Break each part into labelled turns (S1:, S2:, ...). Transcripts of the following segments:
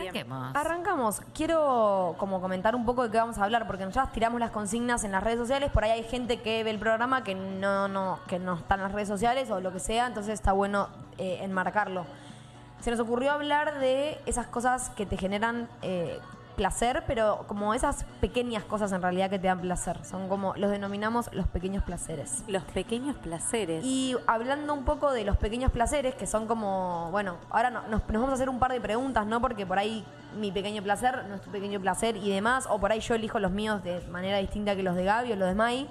S1: Arranquemos.
S2: Arrancamos. Quiero como comentar un poco de qué vamos a hablar, porque nosotros tiramos las consignas en las redes sociales, por ahí hay gente que ve el programa que no, no, que no está en las redes sociales o lo que sea, entonces está bueno eh, enmarcarlo. Se nos ocurrió hablar de esas cosas que te generan eh, placer, pero como esas pequeñas cosas en realidad que te dan placer. Son como, los denominamos los pequeños placeres.
S3: Los pequeños placeres.
S2: Y hablando un poco de los pequeños placeres, que son como, bueno, ahora no- nos, nos vamos a hacer un par de preguntas, ¿no? Porque por ahí mi pequeño placer no es tu pequeño placer y demás, o por ahí yo elijo los míos de manera distinta que los de Gaby o los de Mai.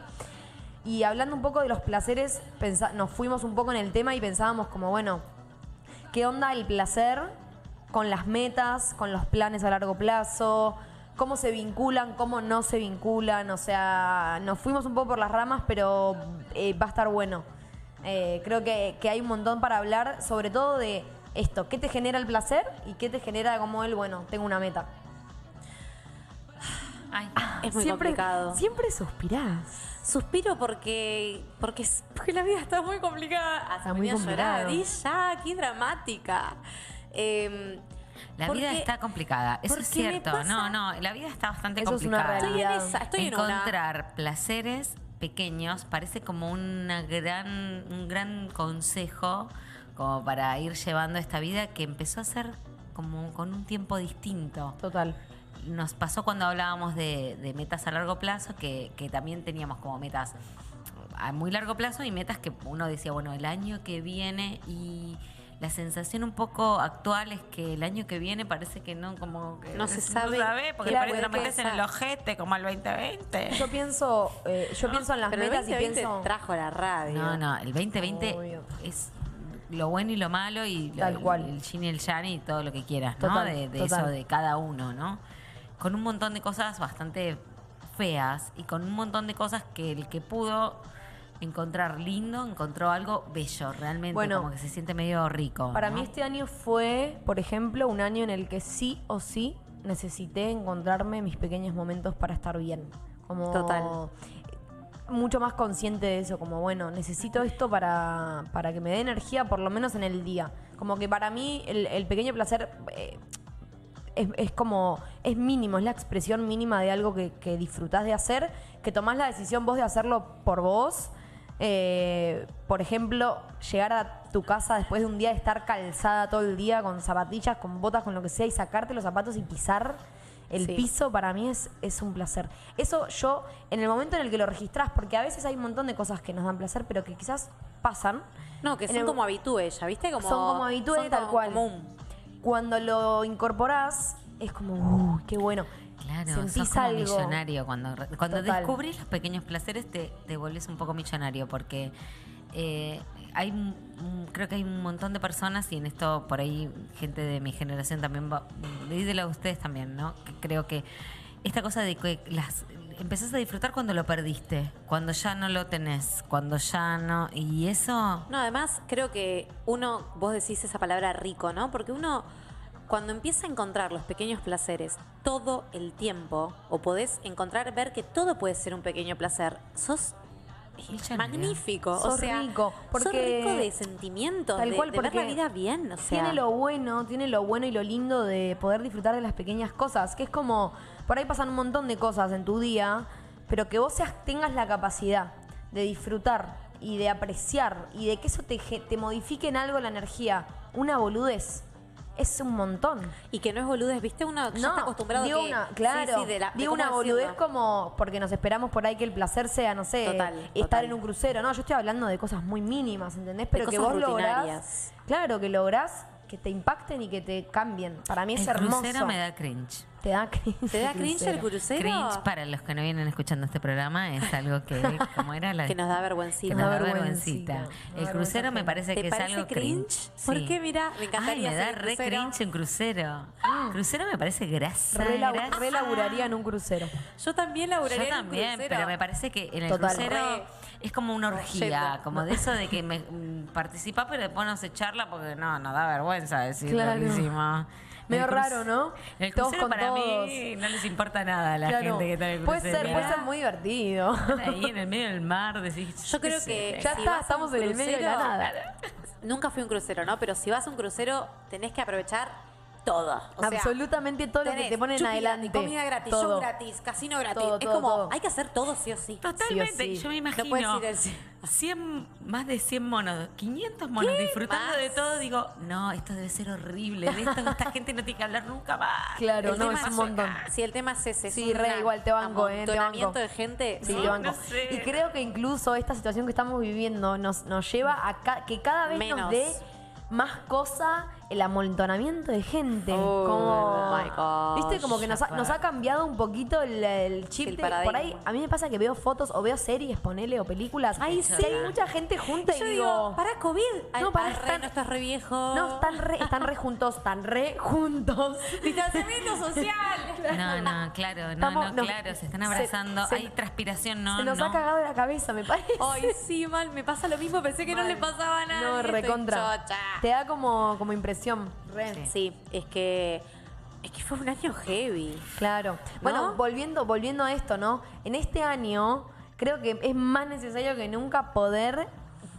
S2: Y hablando un poco de los placeres, nos fuimos un poco en el tema y pensábamos como, bueno, ¿qué onda el placer con las metas, con los planes a largo plazo? ¿Cómo se vinculan, cómo no se vinculan? O sea, nos fuimos un poco por las ramas, pero eh, va a estar bueno. Eh, creo que, que hay un montón para hablar, sobre todo de esto, ¿qué te genera el placer y qué te genera como el, bueno, tengo una meta?
S1: Ay,
S3: es muy
S2: siempre,
S3: complicado.
S2: Siempre suspirás.
S3: Suspiro porque, porque porque la vida está muy complicada. Hasta
S2: Está muy
S3: llorar. Y ya, qué dramática. Em,
S1: la
S3: porque-
S1: vida está complicada. Eso es cierto. No, no, la vida está bastante
S2: Eso es una
S1: complicada.
S3: Estoy en
S2: realidad.
S3: esa, estoy en una.
S1: Encontrar placeres pequeños parece como una gran, un gran consejo como para ir llevando esta vida que empezó a ser como con un tiempo distinto.
S2: Total.
S1: Nos pasó cuando hablábamos de, de metas a largo plazo, que, que también teníamos como metas a muy largo plazo y metas que uno decía, bueno, el año que viene y la sensación un poco actual es que el año que viene parece que no, como que
S3: No se sabe
S1: porque
S2: Claro,
S1: parece que
S2: que
S1: metes en el ojete como el 2020.
S2: Yo pienso, eh, yo pienso en las
S3: pero el
S2: metas y
S3: 2020
S2: pienso...
S3: trajo la radio.
S1: No, no, el 2020
S2: Obvio.
S1: es lo bueno y lo malo y lo-
S2: Tal cual.
S1: el yin y el yang y todo lo que quieras, ¿no?
S2: Total,
S1: de de
S2: total.
S1: eso de cada uno, ¿no? Con un montón de cosas bastante feas y con un montón de cosas que el que pudo encontrar lindo, encontró algo bello, realmente,
S2: Bueno,
S1: como que se siente medio rico.
S2: Para
S1: ¿no?
S2: mí este año fue, por ejemplo, un año en el que sí o sí necesité encontrarme mis pequeños momentos para estar bien. Como
S3: Total.
S2: Mucho más consciente de eso, como bueno, necesito esto para, para que me dé energía por lo menos en el día. Como que para mí el, el pequeño placer eh, es, es como, es mínimo, es la expresión mínima de algo que, que disfrutás de hacer, que tomás la decisión vos de hacerlo por vos. Eh, por ejemplo, llegar a tu casa después de un día de estar calzada todo el día con zapatillas, con botas, con lo que sea, y sacarte los zapatos y pisar el
S3: Sí.
S2: piso, para mí es, es un placer. Eso yo, en el momento en el que lo registrás, porque a veces hay un montón de cosas que nos dan placer, pero que quizás pasan.
S3: No, que son
S2: el-
S3: como habitués, ¿ya viste? Como,
S2: son como habitué,
S3: son
S2: tal cual. Cuando lo incorporás, es como, uy, qué bueno.
S1: Claro,
S2: Sentís
S1: sos
S2: algo.
S1: millonario. Cuando, cuando
S2: Total.
S1: descubrís los pequeños placeres te, te volvés un poco millonario porque eh, hay creo que hay un montón de personas y en esto por ahí gente de mi generación también va, la de ustedes también, ¿no? Que creo que esta cosa de que las empezás a disfrutar cuando lo perdiste, cuando ya no lo tenés, cuando ya no y eso
S3: No, además creo que uno, vos decís esa palabra rico, ¿no? Porque uno cuando empieza a encontrar los pequeños placeres todo el tiempo, o podés encontrar, ver que todo puede ser un pequeño placer, sos magnífico. o
S2: Sos
S3: sea,
S2: rico,
S3: sos
S2: porque-
S3: rico de sentimientos,
S2: Tal
S3: de,
S2: cual,
S3: de ver la vida bien. O sea,
S2: Tiene lo bueno, tiene lo bueno y lo lindo de poder disfrutar de las pequeñas cosas, que es como, por ahí pasan un montón de cosas en tu día, pero que vos seas, tengas la capacidad de disfrutar y de apreciar y de que eso te, te modifique en algo la energía, una boludez, es un montón.
S3: Y que no es boludez, ¿viste? Uno ya está acostumbrado
S2: digo
S3: que...
S2: una, claro,
S3: sí, sí, de la-
S2: digo una boludez como porque nos esperamos por ahí que el placer sea, no sé,
S3: Total,
S2: estar
S3: total.
S2: en un crucero. No, yo estoy hablando de cosas muy mínimas, ¿entendés? Pero que
S3: cosas
S2: vos lográs, claro, que lográs que te impacten y que te cambien. Para mí es
S1: el
S2: hermoso.
S1: crucero me da cringe.
S2: Te da cringe.
S3: ¿Te da cringe el crucero?
S1: Cringe para los que no vienen escuchando este programa es algo que como era la
S3: Que nos da
S1: que
S3: vergüencita.
S1: nos da vergüencita.
S2: vergüencita.
S1: El crucero me parece
S3: ¿Te
S1: que es
S3: parece
S1: algo
S3: cringe?
S1: cringe.
S3: ¿Por
S1: Sí.
S3: qué? Mirá, me encantaría
S1: Ay, me da re
S3: crucero.
S1: cringe un crucero. Crucero me parece grasa.
S2: Re,
S1: grasa.
S2: re laburaría en un crucero.
S3: Yo también laburaría
S1: Yo
S3: en un
S1: también,
S3: crucero.
S1: pero me parece que en el
S2: Total.
S1: crucero
S3: Re.
S1: es como una orgía,
S3: Yendo.
S1: como de eso de que me mm, pero después no se charla porque no, nos da vergüenza decir
S2: Claro.
S1: lo que hicimos.
S2: Medio
S1: El cru-
S2: raro, ¿no?
S1: El
S2: Todos
S1: crucero
S2: con
S1: para
S2: todos.
S1: mí no les importa nada a la
S2: Claro.
S1: gente que está en el
S2: puede
S1: crucero.
S2: ser, puede ser muy divertido.
S1: Están ahí en el medio del mar, decís.
S3: Yo creo que
S1: sé,
S2: Ya
S3: si
S2: está, estamos en el medio de la nada.
S3: Nunca fui a un crucero, ¿no? Pero si vas a un crucero, tenés que aprovechar todo. O sea,
S2: Absolutamente todo lo que te ponen adelante.
S3: comida gratis,
S2: Todo.
S3: show gratis, casino gratis.
S2: Todo,
S3: es
S2: todo,
S3: como,
S2: todo.
S3: hay que hacer todo sí o sí.
S1: Totalmente.
S2: Sí o sí.
S1: Yo me
S3: No
S1: imagino. 100, más de 100 monos, 500 monos disfrutando
S3: más?
S1: de todo. Digo, no, esto debe ser horrible. De esto esta gente no tiene que hablar nunca más.
S2: Claro,
S3: El
S2: no, es un
S3: es-
S2: montón.
S3: Si el tema es ese, es
S2: Sí,
S3: un
S2: re, igual te banco, eh, te banco.
S3: de gente.
S2: Sí,
S1: No,
S2: te banco.
S1: no sé.
S2: Y creo que incluso esta situación que estamos viviendo nos, nos lleva a ca- que cada vez
S3: Menos.
S2: nos dé más cosa el amontonamiento de gente.
S3: Oh,
S2: como,
S3: my gosh.
S2: Viste, como que nos ha, nos ha cambiado un poquito el, el chip.
S3: El
S2: de-
S3: paradigma.
S2: por ahí, a mí me pasa que veo fotos o veo series, ponele, o películas.
S3: Ay, sí.
S2: hay mucha gente junta
S3: Yo
S2: y
S3: digo,
S2: digo...
S3: para COVID. Ay,
S2: No, para
S3: re, no estás re viejo.
S2: No, están re, están re juntos, están re juntos.
S3: Distanciamiento social.
S1: No, no, claro, no,
S2: Estamos-
S1: no,
S2: no,
S1: claro, se están abrazando,
S2: se-
S1: hay transpiración, no,
S2: Se nos
S1: no.
S2: ha cagado la cabeza, me parece.
S3: Ay, sí, mal, me pasa lo mismo. Pensé que no le pasaba nada.
S2: No, recontra. Te da como, como impresión. Re.
S3: Sí, es que es que fue un año heavy.
S2: Claro. Bueno,
S3: ¿No?
S2: volviendo, volviendo a esto, ¿no? En este año creo que es más necesario que nunca poder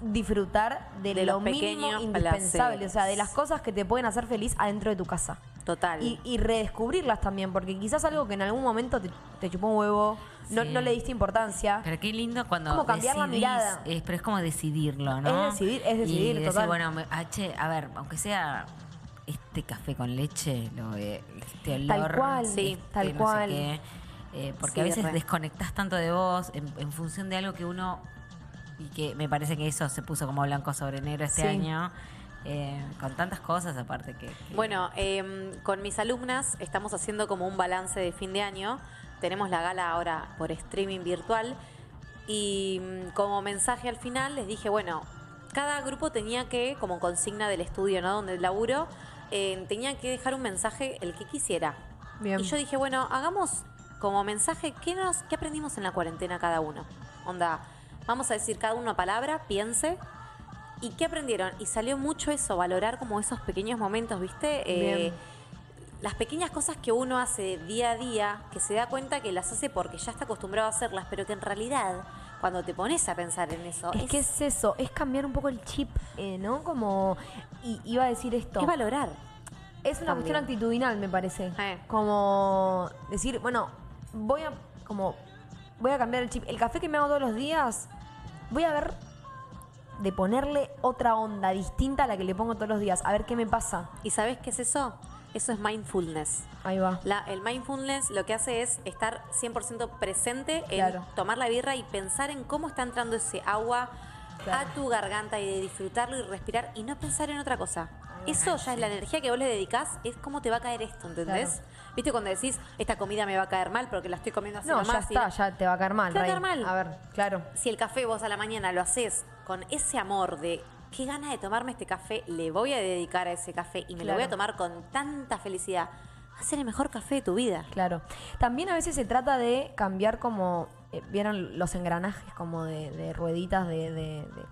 S2: disfrutar de,
S3: De
S2: lo
S3: los
S2: mínimo indispensable, o sea, de las cosas que te pueden hacer feliz adentro de tu casa.
S3: Total.
S2: Y, y redescubrirlas también, porque quizás algo que en algún momento te, te chupó un huevo, no,
S1: Sí.
S2: no le diste importancia.
S1: Pero qué lindo cuando
S2: Como cambiar la
S1: decidís-
S2: mirada.
S1: es- pero es como decidirlo, ¿no?
S2: Es decidir, es decidir,
S1: y decir,
S2: total.
S1: bueno, me- ah, che, a ver, aunque sea este café con leche, lo, eh, este olor,
S2: cual,
S3: sí,
S1: este
S2: tal
S1: no sé
S2: cual.
S1: qué, eh, porque
S3: Sí,
S1: a veces
S3: re.
S1: desconectás tanto de vos en, en función de algo que uno y que me parece que eso se puso como blanco sobre negro este
S2: Sí.
S1: año. Eh, con tantas cosas aparte que, que-
S3: Bueno, eh, con mis alumnas estamos haciendo como un balance de fin de año. Tenemos la gala ahora por streaming virtual. Y mm, como mensaje al final les dije, bueno, cada grupo tenía que, como consigna del estudio, ¿no? Donde laburo, eh, tenía que dejar un mensaje el que quisiera.
S2: Bien.
S3: Y yo dije, bueno, hagamos como mensaje, ¿qué, nos, ¿qué aprendimos en la cuarentena cada uno? Onda, vamos a decir cada uno una palabra, piense. ¿Y qué aprendieron? Y salió mucho eso, valorar como esos pequeños momentos, ¿viste? Eh, las pequeñas cosas que uno hace día a día, que se da cuenta que las hace porque ya está acostumbrado a hacerlas, pero que en realidad, cuando te pones a pensar en eso,
S2: Es que es eso, es cambiar un poco el chip, eh, ¿no? Como, y iba a decir esto.
S3: es valorar.
S2: Es una cuestión actitudinal, me parece.
S3: Eh.
S2: Como decir, bueno, voy a como voy a cambiar el chip. El café que me hago todos los días, voy a ver de ponerle otra onda distinta a la que le pongo todos los días, a ver qué me pasa.
S3: ¿Y sabes qué es eso? Eso es mindfulness.
S2: Ahí va.
S3: La- el mindfulness lo que hace es estar 100% presente en
S2: Claro.
S3: tomar la birra y pensar en cómo está entrando ese agua
S2: Claro.
S3: a tu garganta y de disfrutarlo y respirar y no pensar en otra cosa. Eso ya es la energía que vos le dedicás, es cómo te va a caer esto, ¿entendés?
S2: Claro.
S3: ¿Viste cuando decís, esta comida me va a caer mal porque la estoy comiendo así
S2: No, ya
S3: nomás? y
S2: está, ya te va a caer mal.
S3: Te va a caer mal.
S2: A ver, claro.
S3: Si el café vos a la mañana lo haces con ese amor de qué gana de tomarme este café, le voy a dedicar a ese café y me lo voy a tomar con tanta felicidad, va a ser el mejor café de tu vida.
S2: Claro. También a veces se trata de cambiar como, eh, vieron los engranajes como de, de rueditas de, de- de-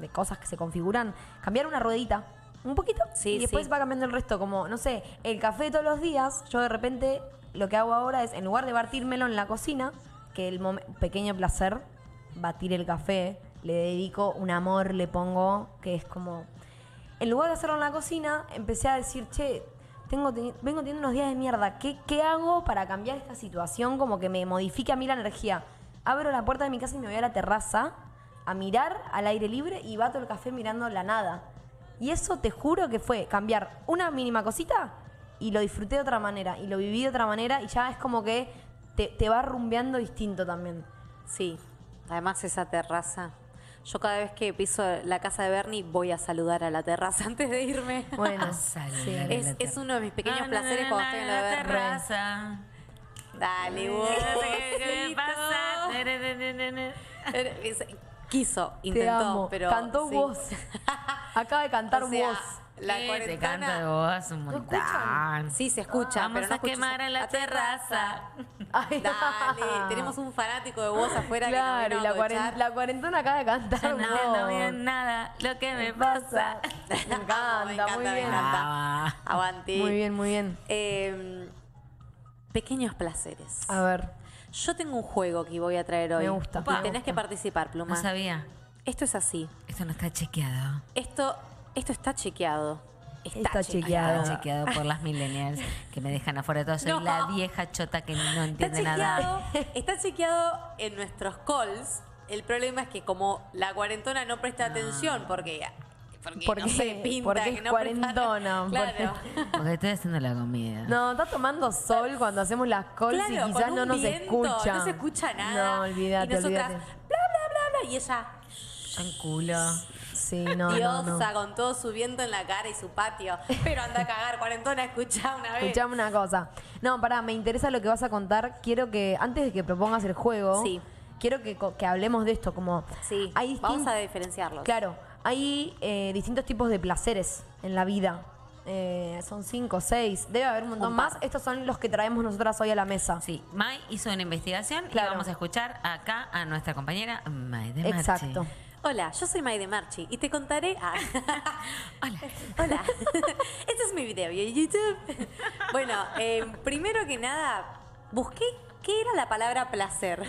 S2: de cosas que se configuran. Cambiar una ruedita, un poquito,
S3: Sí,
S2: y después
S3: sí.
S2: va cambiando el resto. Como, no sé, el café de todos los días, yo de repente lo que hago ahora es, en lugar de batírmelo en la cocina, que el pequeño placer, batir el café, le dedico un amor, le pongo, que es como en lugar de hacerlo en la cocina, empecé a decir, che, tengo, vengo teniendo unos días de mierda. ¿Qué, ¿Qué hago para cambiar esta situación? Como que me modifique a mí la energía. Abro la puerta de mi casa y me voy a la terraza a mirar al aire libre y bato el café mirando la nada. Y eso te juro que fue cambiar una mínima cosita y lo disfruté de otra manera y lo viví de otra manera y ya es como que te, te va rumbeando distinto también.
S3: Sí, además esa terraza. Yo cada vez que piso la casa de Bernie voy a saludar a la terraza antes de irme.
S2: Bueno, sí.
S3: Es, uno de mis pequeños
S1: na,
S3: placeres
S1: na,
S3: cuando estoy en la
S1: la
S3: Bernie.
S1: terraza.
S3: Dale, vos.
S1: ¿Qué, me pasa?
S3: Quiso,
S2: Te
S3: intentó,
S2: amo.
S3: pero.
S2: Cantó
S3: sí.
S2: vos. Acaba de cantar
S3: O sea,
S2: vos.
S3: La
S1: te
S3: cuarentena.
S1: canta de vos un
S2: ¿No
S1: montón.
S3: Sí, se escucha.
S1: Vamos
S3: pero no
S1: a quemar a la terraza.
S2: Ay,
S3: Dale, tenemos un fanático de vos afuera
S2: Claro,
S3: que
S2: y
S3: nos
S2: la,
S3: vino a
S2: cuaren-
S3: coachar.
S2: la cuarentena acaba de cantar.
S1: Ya no entiendo bien nada lo que me pasa.
S2: Me encanta,
S3: Me encanta,
S2: muy
S3: me
S2: bien.
S3: encanta.
S1: Ah,
S3: Aguante.
S2: Muy bien, muy bien.
S3: Eh, pequeños placeres.
S2: A ver,
S3: Yo tengo un juego que voy a traer hoy.
S2: Me gusta,
S3: Y
S2: me
S3: tenés
S2: gusta.
S3: que participar, Pluma.
S1: no sabía.
S3: Esto es así.
S1: Esto no está chequeado.
S3: Esto, esto está chequeado.
S2: Está chequeado.
S1: Está chequeado por las millennials que me dejan afuera de todo. Soy
S3: No.
S1: la vieja chota que no
S3: Está
S1: entiende nada.
S3: está chequeado en nuestros calls. El problema es que como la cuarentona no presta atención porque, porque,
S2: Porque-
S3: no sé, pinta
S2: porque
S3: que
S2: es
S3: no
S2: cuarentona,
S3: Claro.
S1: Porque estoy haciendo la comida.
S2: No, está tomando sol cuando hacemos las calls
S3: Claro,
S2: y quizás no nos
S3: viento,
S2: escucha.
S3: No se escucha nada.
S2: No, olvídate,
S3: Y nosotras,
S2: olvídate.
S3: bla, bla, bla, bla. Y ella,
S1: En culo.
S2: Sí, no,
S3: diosa,
S2: no.
S3: con todo su viento en la cara y su patio. Pero anda a cagar, cuarentona, escucha una vez.
S2: Escuchame una cosa. No, pará, me interesa lo que vas a contar. Quiero que, antes de que propongas el juego,
S3: Sí.
S2: quiero que, co- que hablemos de esto. Como
S3: Sí,
S2: hay
S3: vamos
S2: distin-
S3: a diferenciarlos.
S2: Claro, hay eh, distintos tipos de placeres en la vida. Eh, son cinco, seis, debe haber un montón
S3: Un
S2: más. Estos son los que traemos nosotras hoy a la mesa.
S1: Sí, Mai hizo una investigación
S2: Claro.
S1: y vamos a escuchar acá a nuestra compañera Mai de Marchi.
S2: Exacto.
S3: Hola, yo soy Maide Marchi y te contaré. Ah.
S1: Hola.
S3: Hola, este es mi video de YouTube. Bueno, eh, primero que nada, busqué qué era la palabra placer.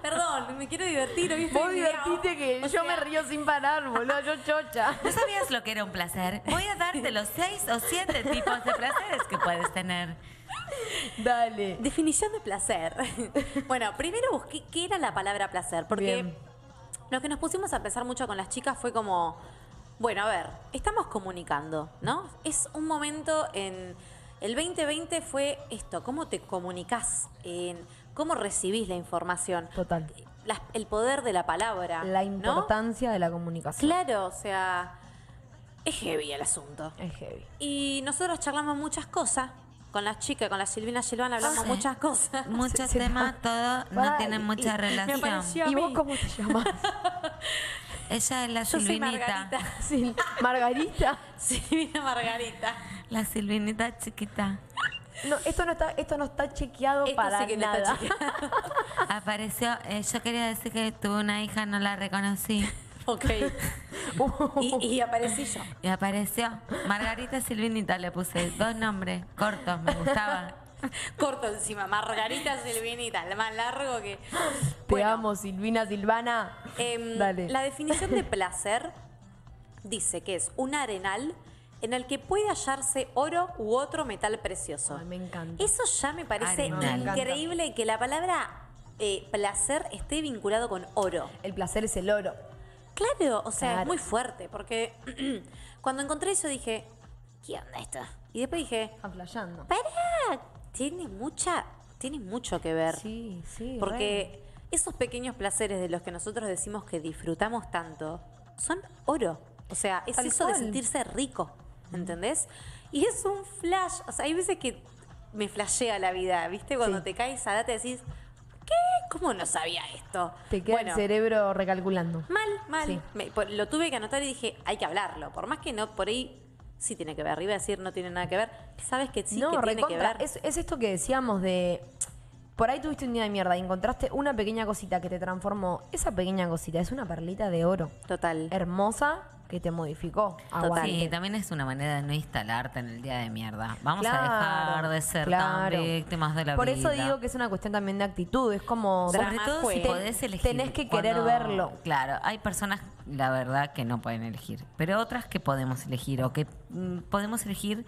S3: Perdón, me quiero divertir. Hoy
S2: Vos
S3: off.
S2: que
S3: O
S2: yo me río sin parar, boludo, yo chocha.
S1: ¿No sabías lo que era un placer? Voy a darte los seis o siete tipos de placeres que puedes tener.
S2: Dale.
S3: Definición de placer. Bueno, primero busqué qué era la palabra placer, porque
S2: Bien.
S3: Lo que nos pusimos a pensar mucho con las chicas fue como, bueno, a ver, estamos comunicando, ¿no? Es un momento en... El 2020 fue esto, cómo te comunicas, cómo recibís la información.
S2: Total.
S3: El poder de la palabra.
S2: La
S3: ¿no?
S2: importancia de la comunicación.
S3: Claro, o sea, es heavy el asunto.
S2: Es heavy.
S3: Y nosotros charlamos muchas cosas. Con las chicas, con la Silvina Silvana hablamos
S1: Ah, sí.
S3: muchas cosas.
S1: Muchos temas, todo no tienen mucha
S2: y-
S1: relación.
S2: ¿Y vos cómo te llamas?
S1: Ella es la
S3: Yo soy
S1: Silvinita.
S3: Margarita. Silvina Margarita.
S1: La Silvinita chiquita.
S2: No, esto no está, esto no está chequeado
S3: Esto
S2: para
S3: sí que no está
S2: nada.
S3: chequeado.
S1: Apareció, eh, yo quería decir que tuve una hija, no la reconocí.
S3: Ok. Y, y aparecí yo.
S1: Y apareció Margarita Silvinita, le puse dos nombres cortos, me gustaba.
S3: Corto encima. Margarita Silvinita. El más largo que.
S2: Te
S3: Bueno,
S2: amo, Silvina Silvana.
S3: em,
S2: Dale.
S3: La definición de placer dice que es un arenal en el que puede hallarse oro u otro metal precioso.
S2: Ay, me encanta.
S3: Eso ya me parece
S1: Arenal.
S3: increíble que la palabra eh, placer esté vinculado con oro.
S2: El placer es el oro.
S3: Claro, o sea,
S2: Claro.
S3: es muy fuerte, porque cuando encontré eso dije, ¿qué onda esto? Y después dije,
S2: Está flayando.
S3: pará, tiene mucha, tiene mucho que ver.
S2: Sí, sí.
S3: Porque esos pequeños placeres de los que nosotros decimos que disfrutamos tanto son oro. O sea, es
S2: Tal
S3: eso de sentirse rico, ¿entendés? Y es un flash. O sea, hay veces que me flashea la vida, ¿viste? Cuando
S2: Sí.
S3: te caes a data decís, ¿qué? ¿Cómo no sabía esto?
S2: Te queda
S3: Bueno,
S2: el cerebro recalculando.
S3: Mal, mal.
S2: Sí.
S3: Me- por- lo tuve que anotar y dije, hay que hablarlo. Por más que no, por ahí sí tiene que ver. Iba a decir no tiene nada que ver. Sabes que sí
S2: no,
S3: que tiene que ver.
S2: Es, es esto que decíamos de. Por ahí tuviste un día de mierda y encontraste una pequeña cosita que te transformó. Esa pequeña cosita es una perlita de oro.
S3: Total.
S2: Hermosa que te modificó. Aguante.
S1: Sí, también es una manera de no instalarte en el día de mierda. Vamos
S2: Claro,
S1: a dejar de ser tan víctimas de la
S2: Por
S1: vida.
S2: eso digo que es una cuestión también de actitud. Es como.
S1: Sobre todo si podés elegir.
S2: Tenés que querer verlo.
S1: Claro, hay personas, la verdad, que no pueden elegir. Pero otras que podemos elegir o que mm, podemos elegir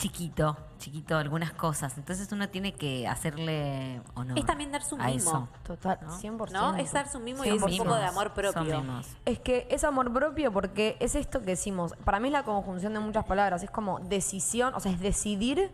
S1: chiquito, chiquito algunas cosas. Entonces uno tiene que hacerle honor.
S3: Es también dar su
S1: a
S3: mimo.
S1: eso.
S2: Total, 100%.
S3: ¿No? Es dar su mimo y es un poco de amor propio.
S2: Es que es amor propio porque es esto que decimos. Para mí es la conjunción de muchas palabras. Es como decisión, o sea, es decidir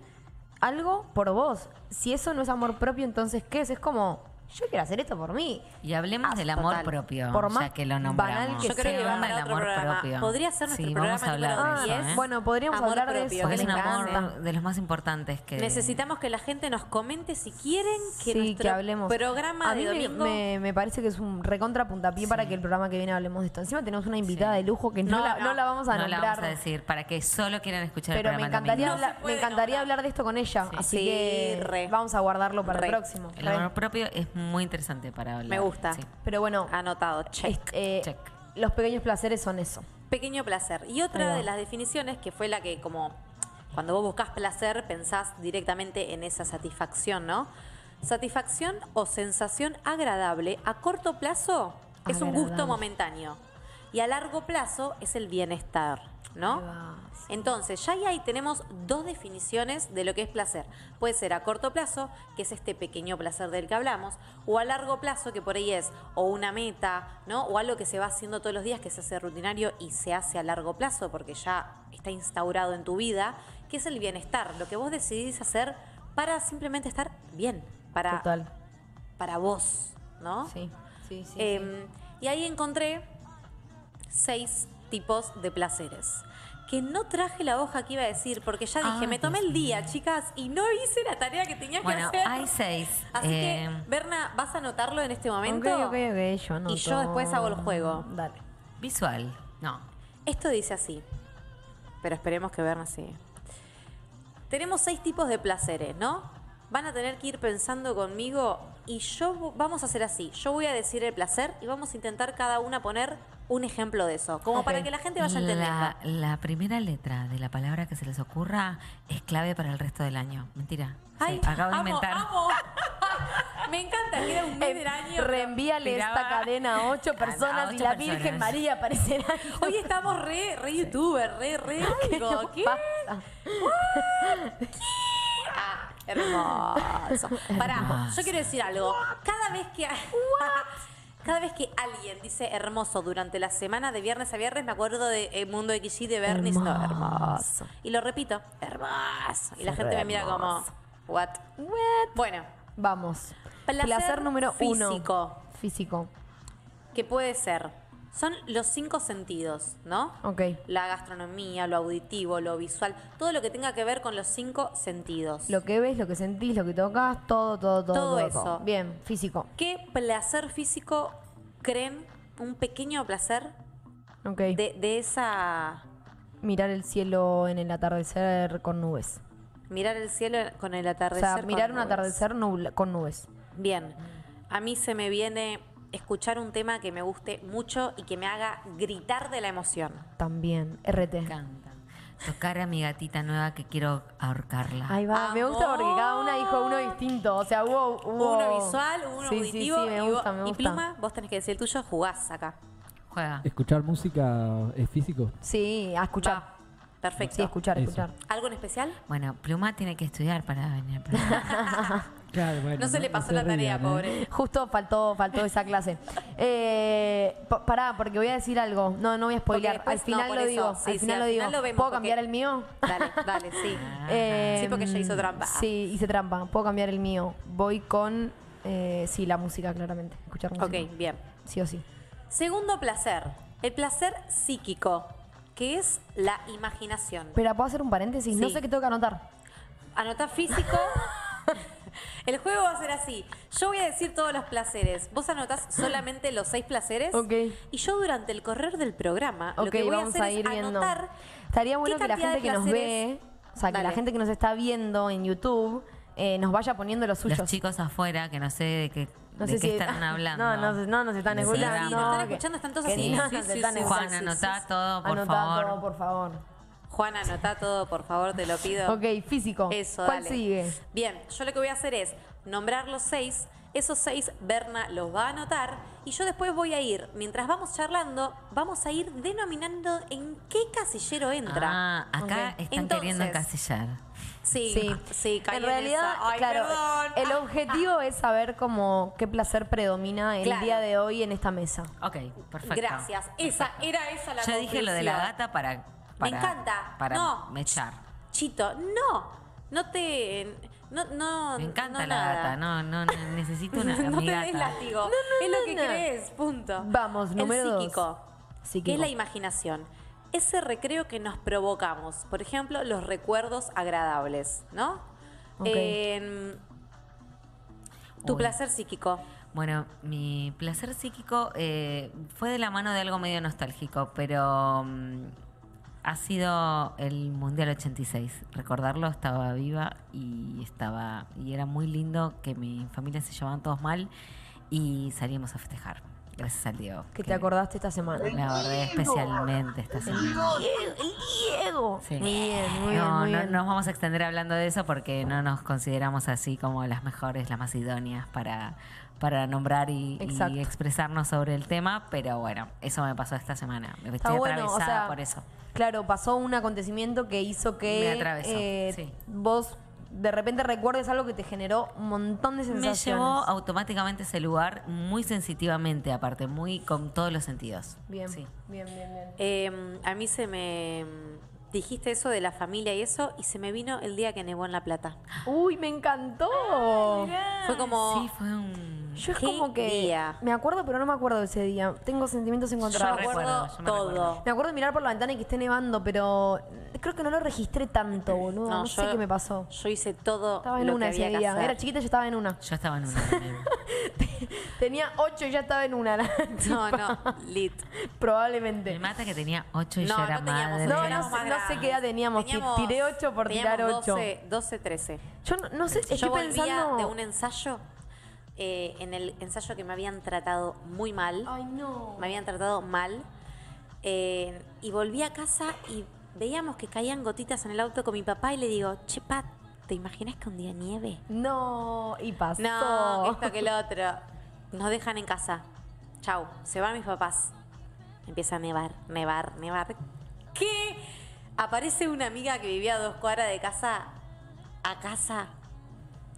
S2: algo por vos. Si eso no es amor propio, entonces ¿qué es? Es como, yo quiero hacer esto por mí.
S1: Y hablemos
S3: Ah,
S1: del amor
S3: total.
S1: propio,
S2: Por más
S1: ya que lo
S2: banal
S1: nombramos.
S2: que
S3: Yo creo que
S2: sea.
S3: va
S1: ¿Qué
S3: para
S1: onda el amor
S3: programa.
S1: propio?
S3: Podría ser nuestro
S1: sí,
S3: programa
S1: vamos a hablar de eso,
S3: 10.
S1: ¿eh?
S2: Bueno, podríamos
S3: Amor
S2: hablar de eso.
S1: Porque es
S2: me
S1: un
S2: encanta.
S1: amor de los más importantes que...
S3: Necesitamos que la gente nos comente si quieren que
S2: sí,
S3: nuestro
S2: que hablemos.
S3: programa
S2: a
S3: de
S2: mí me-
S3: domingo...
S2: me, me parece que es un recontra puntapié para que el programa que viene hablemos de esto. Encima tenemos una invitada de lujo que no,
S3: No,
S2: la,
S3: no.
S2: no la vamos a
S1: no la
S2: nombrar.
S1: vamos a decir, para que solo quieran escuchar
S2: pero
S1: el
S2: me
S1: programa
S2: encantaría,
S3: se
S2: hablar, me encantaría
S3: nombrar.
S2: hablar de esto con ella. Así
S3: Sí,
S2: que vamos a guardarlo para el próximo.
S1: El amor propio es muy interesante para hablar.
S3: Me gusta.
S1: sí.
S2: Pero bueno,
S3: Anotado, check.
S2: eh,
S1: Check.
S2: los pequeños placeres son eso.
S3: Pequeño placer. Y otra de las definiciones, que fue la que como cuando vos buscas placer, pensás directamente en esa satisfacción, ¿no? Satisfacción o sensación agradable a corto plazo es un gusto momentáneo y a largo plazo es el bienestar. ¿No?
S2: Sí.
S3: Entonces, ya ahí tenemos dos definiciones de lo que es placer. Puede ser a corto plazo, que es este pequeño placer del que hablamos, o a largo plazo, que por ahí es o una meta, ¿no? O algo que se va haciendo todos los días, que se hace rutinario y se hace a largo plazo, porque ya está instaurado en tu vida, que es el bienestar, lo que vos decidís hacer para simplemente estar bien, para,
S2: Total.
S3: para vos, ¿no?
S2: Sí, sí, sí. sí.
S3: Em, Y ahí encontré seis tipos de placeres. Que no traje la hoja que iba a decir, porque ya dije,
S1: Ay,
S3: me tomé el día, chicas, y no hice la tarea que tenía que
S1: Bueno,
S3: hacer.
S1: hay seis.
S3: Así
S1: Eh,
S3: que, Berna, ¿vas a anotarlo en este momento?
S2: Ok, ok, ok, yo anoto.
S3: Y yo después hago el juego.
S2: Dale.
S1: Visual. No.
S3: Esto dice así, pero esperemos que Berna sí. Tenemos seis tipos de placeres, ¿no? Van a tener que ir pensando conmigo y yo vamos a hacer así. Yo voy a decir el placer y vamos a intentar cada una poner un ejemplo de eso, como para que la gente vaya entendiendo.
S1: La, la primera letra de la palabra que se les ocurra es clave para el resto del año. Mentira. Sí,
S3: Ay,
S1: acabo de
S3: amo,
S1: inventar.
S3: amo. Me encanta, que era un mes del año.
S2: Reenvíale esta cadena a ocho
S1: a
S2: personas y la
S1: personas.
S2: Virgen María aparecerá.
S3: Hoy estamos re, re youtuber, re, re algo. ¿Qué?
S2: Pasa.
S3: Ah, hermoso. Pará, yo quiero decir algo. Cada vez que cada vez que alguien dice hermoso durante la semana de viernes a viernes, me acuerdo de eh, Mundo XY de Bernie. No,
S2: Hermoso.
S3: hermoso. Y lo repito, hermoso. Y la gente me mira como,
S2: hermoso.
S3: what?
S2: What?
S3: Bueno,
S2: Vamos.
S3: Placer
S2: número uno.
S3: físico.
S2: Físico.
S3: que puede ser, son los cinco sentidos, ¿no?
S2: Ok.
S3: La gastronomía, lo auditivo, lo visual, todo lo que tenga que ver con los cinco sentidos.
S2: Lo que ves, lo que sentís, lo que tocas, todo, todo, todo.
S3: Todo
S2: todo.
S3: eso.
S2: Bien, físico.
S3: ¿Qué placer físico creen un pequeño placer
S2: Ok.
S3: de, de esa
S2: Mirar el cielo en el atardecer con nubes.
S3: mirar el cielo con el
S2: O
S3: atardecer?
S2: sea,
S3: con
S2: mirar un
S3: nubes?
S2: atardecer nubla- con nubes.
S3: Bien. A mí se me viene escuchar un tema que me guste mucho y que me haga gritar de la emoción.
S2: También. RT.
S1: Me encanta. Tocar a mi gatita nueva que quiero ahorcarla.
S2: Ahí va. Me gusta porque cada una dijo uno distinto. O sea, hubo. hubo-
S3: Uno visual, uno
S2: Sí, sí,
S3: auditivo
S2: sí, me
S3: y,
S2: gusta,
S3: y pluma, vos tenés que decir el tuyo, jugás acá.
S1: Juega.
S4: ¿Escuchar música es físico?
S2: Sí, a escuchar.
S3: Va. Perfecto.
S2: Sí, escuchar,
S4: Eso.
S2: escuchar.
S3: ¿Algo en especial?
S1: Bueno, Pluma tiene que estudiar para venir programa.
S4: Claro, bueno,
S3: No se le pasó la tarea,
S4: ¿eh?
S3: pobre.
S2: Justo faltó, faltó esa clase. Eh, pa- pará, porque voy a decir algo. No, no voy a spoilear. Al
S3: después- no,
S2: final lo
S3: eso.
S2: digo.
S3: Sí,
S2: al final
S3: al
S2: lo digo.
S3: final lo vemos,
S2: ¿Puedo
S3: porque-
S2: cambiar el mío?
S3: Dale, dale, sí.
S2: Eh,
S3: Sí, porque ella hizo trampa.
S2: Sí, hice trampa. Puedo cambiar el mío. Voy con. eh, sí, la música, claramente. Escuchar música.
S3: Ok, bien.
S2: Sí o sí.
S3: Segundo placer, el placer psíquico, que es la imaginación.
S2: Pero ¿puedo hacer un paréntesis? No sé qué tengo que anotar.
S3: Anota físico. El juego va a ser así. Yo voy a decir todos los placeres. Vos anotás solamente los seis placeres.
S2: Ok.
S3: Y yo durante el correr del programa lo
S2: Ok,
S3: que voy a
S2: vamos
S3: hacer
S2: a ir
S3: es
S2: viendo.
S3: anotar
S2: Estaría bueno
S3: qué
S2: que la
S3: cantidad
S2: gente
S3: de
S2: que nos
S3: placeres-
S2: ve, o sea, que la
S3: Dale.
S2: gente que nos está viendo en YouTube, eh, nos vaya poniendo los suyos.
S1: Los chicos afuera, que no sé de qué,
S2: No
S1: de
S2: sé
S1: qué
S2: si
S1: están hablando.
S2: No, no, no nos están
S1: Sí,
S2: escuchando.
S1: sí,
S3: nos están
S2: que-
S3: escuchando, están todos
S2: que
S3: así.
S2: no,
S3: Sí, sí,
S2: están
S3: sí,
S2: escuchando.
S1: Juan,
S3: sí, sí,
S1: anotá
S3: sí.
S1: todo, por
S2: Anotá
S1: favor.
S2: todo, por favor.
S3: Juan, anotá todo, por favor, te lo pido.
S2: Ok, físico.
S3: Eso,
S2: ¿Cuál
S3: dale.
S2: sigue?
S3: Bien, yo lo que voy a hacer es nombrar los seis. Esos seis, Berna los va a anotar. Y yo después voy a ir, mientras vamos charlando, vamos a ir denominando en qué casillero entra.
S1: Ah, acá están
S3: Entonces,
S1: queriendo encasillar.
S3: Sí,
S2: Sí,
S3: sí,
S2: en realidad.
S3: Ay,
S2: claro,
S3: perdón.
S2: el objetivo es saber cómo qué placer predomina el
S3: Claro.
S2: día de hoy en esta mesa.
S1: Ok, perfecto.
S3: Gracias. Esa, era esa la
S1: Yo dije lo de la gata para,
S3: Me encanta.
S1: para
S3: No.
S1: mechar.
S3: Chito, no. No te. No, no.
S1: Me encanta
S3: no
S1: la
S3: nada.
S1: gata, no, no, no, necesito una
S3: no
S1: mi
S3: te
S1: gata.
S3: des látigo. es lo que crees, punto.
S2: Vamos, número
S3: El
S2: dos.
S3: psíquico.
S2: Psíquico.
S3: Que es la imaginación. Ese recreo que nos provocamos. Por ejemplo, los recuerdos agradables, ¿no?
S2: Ok.
S3: En- tu
S1: Uy.
S3: placer psíquico.
S1: Bueno, mi placer psíquico eh, fue de la mano de algo medio nostálgico, pero mm, ha sido el Mundial 86. Recordarlo, estaba viva y estaba y era muy lindo que mi familia se llevaban todos mal y salíamos a festejar. Gracias al Diego.
S2: Que te acordaste esta semana.
S1: Me acordé especialmente esta semana.
S2: El Diego.
S1: Sí.
S2: Muy bien, muy bien,
S1: no,
S2: muy
S1: no
S2: bien.
S1: nos vamos a extender hablando de eso porque no nos consideramos así como las mejores, las más idóneas para, para nombrar y, expresarnos sobre el tema, pero bueno, eso me pasó esta semana. Me
S2: Está
S1: estoy
S2: bueno, o
S1: atravesada
S2: sea,
S1: por eso.
S2: Claro, pasó un acontecimiento que hizo que
S1: Me atravesó,
S2: eh,
S1: sí.
S2: vos de repente recuerdes algo que te generó un montón de
S1: Me
S2: sensaciones.
S1: llevó automáticamente ese lugar muy sensitivamente, aparte, muy con todos los sentidos.
S2: Bien,
S1: Sí.
S2: bien, bien, bien.
S3: Eh, a mí se me dijiste eso de la familia y eso y se me vino el día que nevó en La Plata.
S2: Uy, me encantó.
S3: Fue como
S1: Sí, fue un...
S2: Yo es
S3: ¿Qué
S2: como que
S3: día?
S2: me acuerdo, pero no me acuerdo de ese día. Tengo sentimientos
S3: yo
S2: encontrados.
S1: recuerdo yo me
S3: todo.
S1: recuerdo.
S2: Me acuerdo de mirar por la ventana y que esté nevando, pero creo que no lo registré tanto, boludo. No, sé
S3: yo-
S2: qué me pasó.
S3: Yo hice todo
S2: Estaba en
S3: lo
S2: una
S3: que había
S2: ese
S3: que
S2: día.
S3: hacer.
S2: Era chiquita y yo estaba en una.
S1: Yo estaba en una. también.
S2: Tenía ocho y ya estaba en una. la
S3: No,
S2: tipa.
S3: no, lit.
S2: Probablemente.
S1: Me mata que tenía ocho y
S3: No,
S1: yo era
S3: no teníamos
S1: madre.
S2: No, no sé- no sé
S3: grandes.
S2: qué edad teníamos. Ti- tiré ocho por tirar
S3: teníamos
S2: ocho.
S3: 12, 12, 13.
S2: Yo no, no sé, estoy
S3: Yo volvía
S2: pensando.
S3: de un ensayo, eh, en el ensayo que me habían tratado muy mal.
S2: Ay, no.
S3: me habían tratado mal. eh, y volví a casa y veíamos que caían gotitas en el auto con mi papá y le digo, che, Pat, ¿te imaginas que un día nieve?
S2: No, y pasó.
S3: No, esto que el otro. Nos dejan en casa. Chau, se van mis papás. Empieza a nevar, nevar, nevar. ¿Qué? Aparece una amiga que vivía a dos cuadras de casa a casa.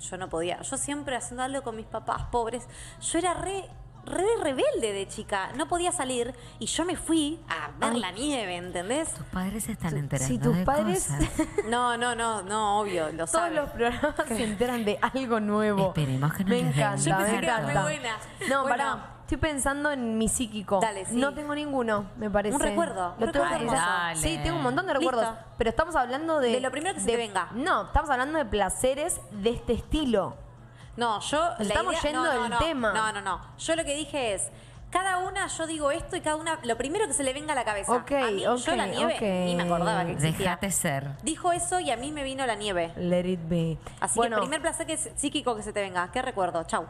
S3: Yo no podía. Yo siempre haciendo algo con mis papás pobres. Yo era re, re rebelde de chica. No podía salir y yo me fui a ver
S2: Ay.
S3: la nieve, ¿entendés?
S1: Tus padres se están enterando
S2: Si tus
S1: de
S2: padres.
S1: cosas.
S3: No, no, no, no, obvio, lo
S2: Todos
S3: saben.
S2: los programas se enteran de algo nuevo.
S1: Esperemos que no
S2: Me
S1: les
S2: encanta,
S3: Yo pensé
S2: me
S3: que era muy buena.
S2: No,
S3: Bueno.
S2: pará. Estoy pensando en mi psíquico.
S3: Dale, sí.
S2: No tengo ninguno, me parece.
S3: Un recuerdo, un
S2: Lo tengo
S3: recuerdo
S1: hermoso. Dale.
S2: Sí, tengo un montón de recuerdos.
S3: Listo.
S2: Pero estamos hablando de.
S3: De lo primero que se te venga.
S2: No, estamos hablando de placeres de este estilo.
S3: No, yo. la
S2: estamos
S3: idea-
S2: yendo
S3: no, no,
S2: del
S3: no,
S2: tema.
S3: No, no, no. Yo lo que dije es. Cada una, yo digo esto y cada una, lo primero que se le venga a la cabeza.
S2: Ok,
S3: a mí,
S2: ok,
S3: yo la nieve,
S2: ok.
S3: ni me acordaba que existía.
S1: Déjate ser.
S3: Dijo eso y a mí me vino la nieve.
S2: Let it be.
S3: Así
S2: bueno,
S3: que primer placer que es psíquico que se te venga. ¿Qué recuerdo? Chau.